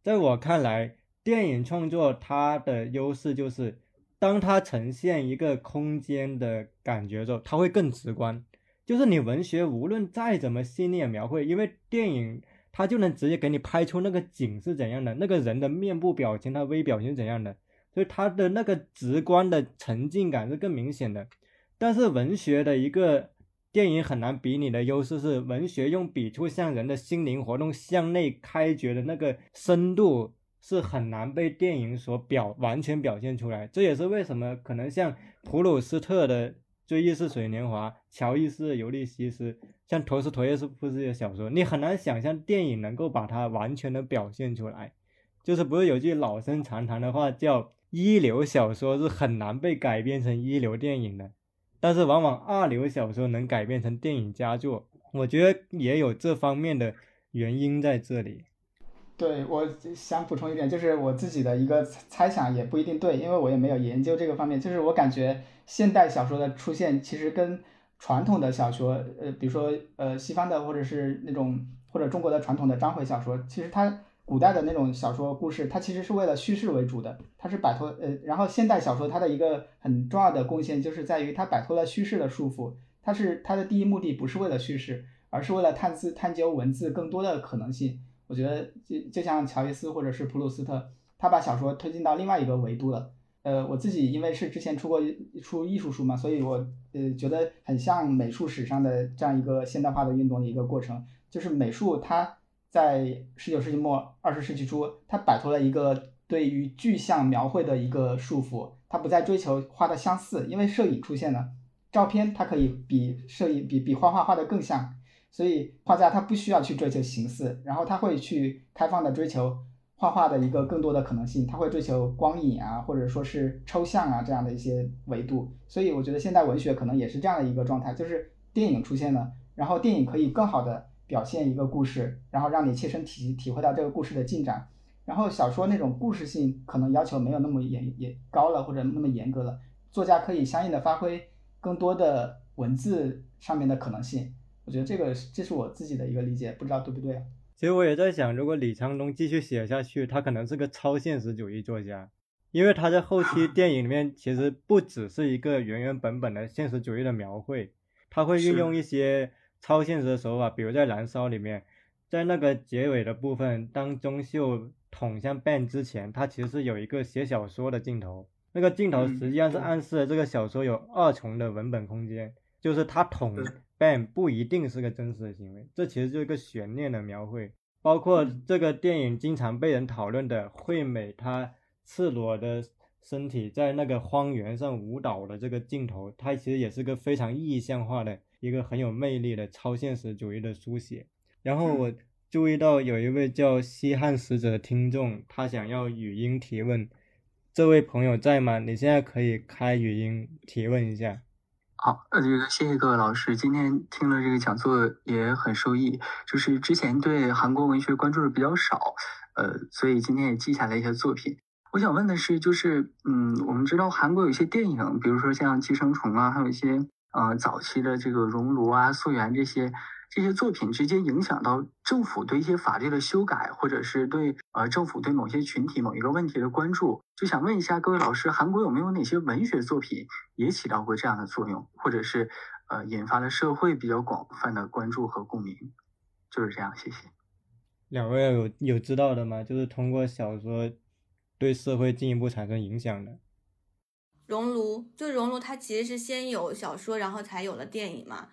在我看来，电影创作它的优势就是，当它呈现一个空间的感觉之后，它会更直观。就是你文学无论再怎么细腻的描绘，因为电影它就能直接给你拍出那个景是怎样的，那个人的面部表情、他微表情怎样的，所以它的那个直观的沉浸感是更明显的。但是文学的一个电影很难比拟的优势是，文学用笔触向人的心灵活动向内开掘的那个深度是很难被电影所表完全表现出来。这也是为什么可能像普鲁斯特的《追忆似水年华》、乔伊斯的《尤利西斯》、像陀思妥耶夫斯基的小说，你很难想象电影能够把它完全的表现出来。就是不是有句老生常谈的话叫“一流小说是很难被改编成一流电影的”。但是往往二流小说能改编成电影佳作，我觉得也有这方面的原因在这里。对，我想补充一点，就是我自己的一个猜想也不一定对，因为我也没有研究这个方面。就是我感觉现代小说的出现，其实跟传统的小说，呃，比如说呃西方的或者是那种或者中国的传统的章回小说，其实它。古代的那种小说故事，它其实是为了叙事为主的，它是摆脱呃，然后现代小说它的一个很重要的贡献就是在于它摆脱了叙事的束缚，它是它的第一目的不是为了叙事，而是为了探字探究文字更多的可能性。我觉得就就像乔伊斯或者是普鲁斯特，他把小说推进到另外一个维度了。呃，我自己因为是之前出过出艺术书嘛，所以我呃觉得很像美术史上的这样一个现代化的运动的一个过程，就是美术它。在十九世纪末二十世纪初，它摆脱了一个对于具象描绘的一个束缚，它不再追求画的相似，因为摄影出现了，照片它可以比摄影比比画画画的更像，所以画家他不需要去追求形似，然后他会去开放的追求画画的一个更多的可能性，他会追求光影啊，或者说是抽象啊这样的一些维度，所以我觉得现代文学可能也是这样的一个状态，就是电影出现了，然后电影可以更好的。表现一个故事，然后让你切身体体会到这个故事的进展。然后小说那种故事性可能要求没有那么严也高了，或者那么严格了。作家可以相应的发挥更多的文字上面的可能性。我觉得这个这是我自己的一个理解，不知道对不对。其实我也在想，如果李沧东继续写下去，他可能是个超现实主义作家，因为他在后期电影里面其实不只是一个原原本本的现实主义的描绘，他会运用一些。超现实的手法，比如在《燃烧》里面，在那个结尾的部分，当钟秀捅向 Ben 之前，他其实是有一个写小说的镜头。那个镜头实际上是暗示了这个小说有二重的文本空间，就是他捅 Ben 不一定是个真实的行为。这其实就是一个悬念的描绘。包括这个电影经常被人讨论的惠美，她赤裸的身体在那个荒原上舞蹈的这个镜头，它其实也是个非常意象化的。一个很有魅力的超现实主义的书写，然后我注意到有一位叫西汉使者的听众，他想要语音提问，这位朋友在吗？你现在可以开语音提问一下。好，呃，这个谢谢各位老师，今天听了这个讲座也很受益，就是之前对韩国文学关注的比较少，呃，所以今天也记下来一些作品。我想问的是，就是嗯，我们知道韩国有一些电影，比如说像《寄生虫》啊，还有一些。呃，早期的这个熔炉啊、溯源这些这些作品直接影响到政府对一些法律的修改，或者是对呃政府对某些群体某一个问题的关注。就想问一下各位老师，韩国有没有哪些文学作品也起到过这样的作用，或者是呃引发了社会比较广泛的关注和共鸣？就是这样，谢谢。两位有有知道的吗？就是通过小说对社会进一步产生影响的。熔炉就熔炉，它其实是先有小说，然后才有了电影嘛。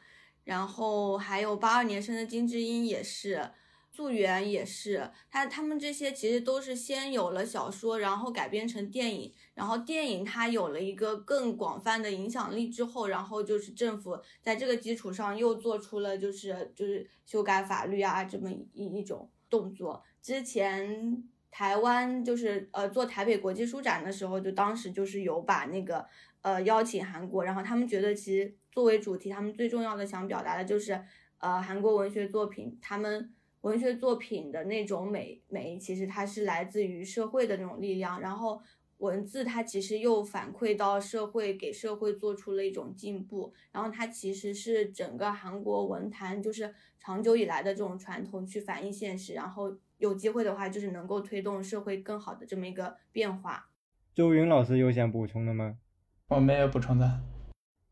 然后还有八二年生的金智英也是，素媛也是，他他们这些其实都是先有了小说，然后改编成电影，然后电影它有了一个更广泛的影响力之后，然后就是政府在这个基础上又做出了就是就是修改法律啊这么一一种动作。之前台湾就是呃做台北国际书展的时候，就当时就是有把那个呃邀请韩国，然后他们觉得其实。作为主题，他们最重要的想表达的就是，呃，韩国文学作品，他们文学作品的那种美美，其实它是来自于社会的那种力量，然后文字它其实又反馈到社会，给社会做出了一种进步，然后它其实是整个韩国文坛就是长久以来的这种传统去反映现实，然后有机会的话就是能够推动社会更好的这么一个变化。周云老师有想补充的吗？我没有补充的。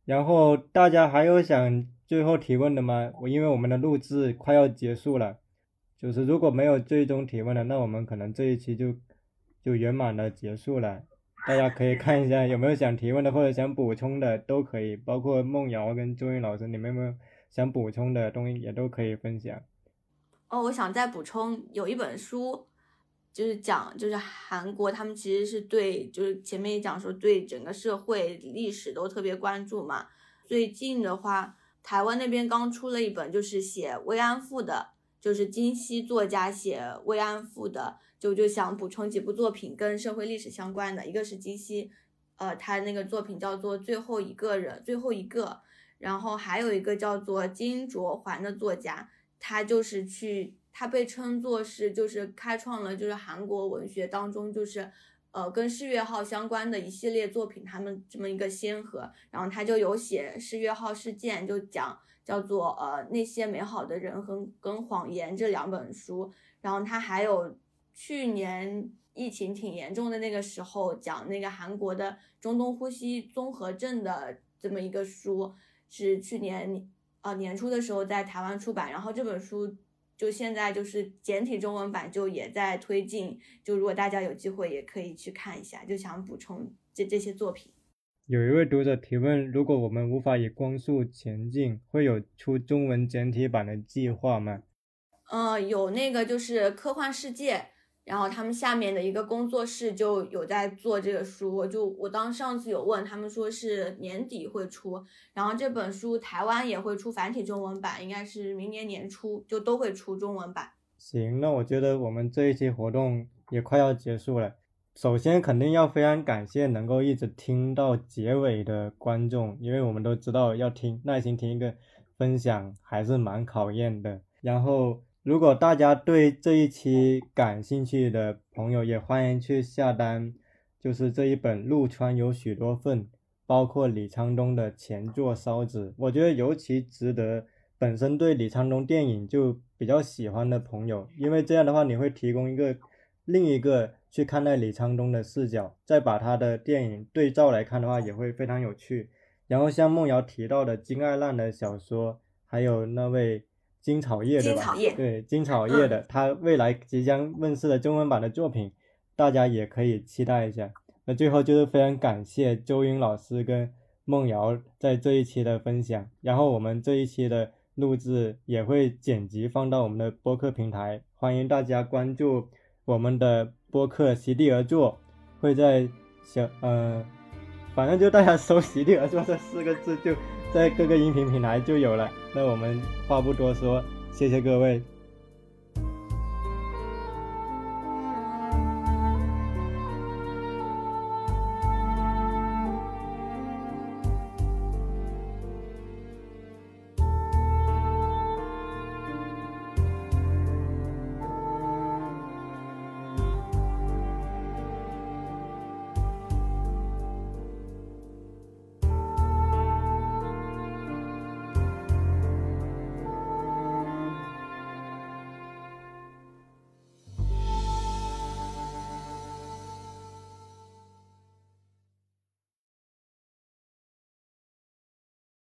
然后大家还有想最后提问的吗？我因为我们的录制快要结束了，就是如果没有最终提问的，那我们可能这一期就就圆满的结束了。大家可以看一下有没有想提问的或者想补充的都可以，包括梦瑶跟周云老师，你们有没有想补充的东西也都可以分享。哦，我想再补充，有一本书。就是讲，就是韩国，他们其实是对，就是前面也讲说对整个社会历史都特别关注嘛。最近的话，台湾那边刚出了一本，就是写慰安妇的，就是金熙作家写慰安妇的，就就想补充几部作品跟社会历史相关的。一个是金熙，呃，他那个作品叫做《最后一个人》，最后一个，然后还有一个叫做金卓环的作家，他就是去。他被称作是，就是开创了，就是韩国文学当中，就是，呃，跟世越号相关的一系列作品，他们这么一个先河。然后他就有写世越号事件，就讲叫做呃那些美好的人和跟谎言这两本书。然后他还有去年疫情挺严重的那个时候，讲那个韩国的中东呼吸综合症的这么一个书，是去年呃年初的时候在台湾出版。然后这本书。就现在就是简体中文版就也在推进，就如果大家有机会也可以去看一下。就想补充这这些作品。有一位读者提问：如果我们无法以光速前进，会有出中文简体版的计划吗？嗯，有那个就是科幻世界。然后他们下面的一个工作室就有在做这个书，我就我当上次有问他们说是年底会出，然后这本书台湾也会出繁体中文版，应该是明年年初就都会出中文版。行，那我觉得我们这一期活动也快要结束了。首先肯定要非常感谢能够一直听到结尾的观众，因为我们都知道要听耐心听一个分享还是蛮考验的。然后。如果大家对这一期感兴趣的朋友，也欢迎去下单，就是这一本《陆川有许多份》，包括李沧东的前作《烧纸》，我觉得尤其值得本身对李沧东电影就比较喜欢的朋友，因为这样的话你会提供一个另一个去看待李沧东的视角，再把他的电影对照来看的话，也会非常有趣。然后像梦瑶提到的金爱烂的小说，还有那位。金草叶对吧？对金草叶的，他未来即将问世的中文版的作品，大家也可以期待一下。那最后就是非常感谢周云老师跟梦瑶在这一期的分享，然后我们这一期的录制也会剪辑放到我们的播客平台，欢迎大家关注我们的播客席地而坐，会在小呃，反正就大家搜席地而坐这四个字就。在各个音频平台就有了。那我们话不多说，谢谢各位。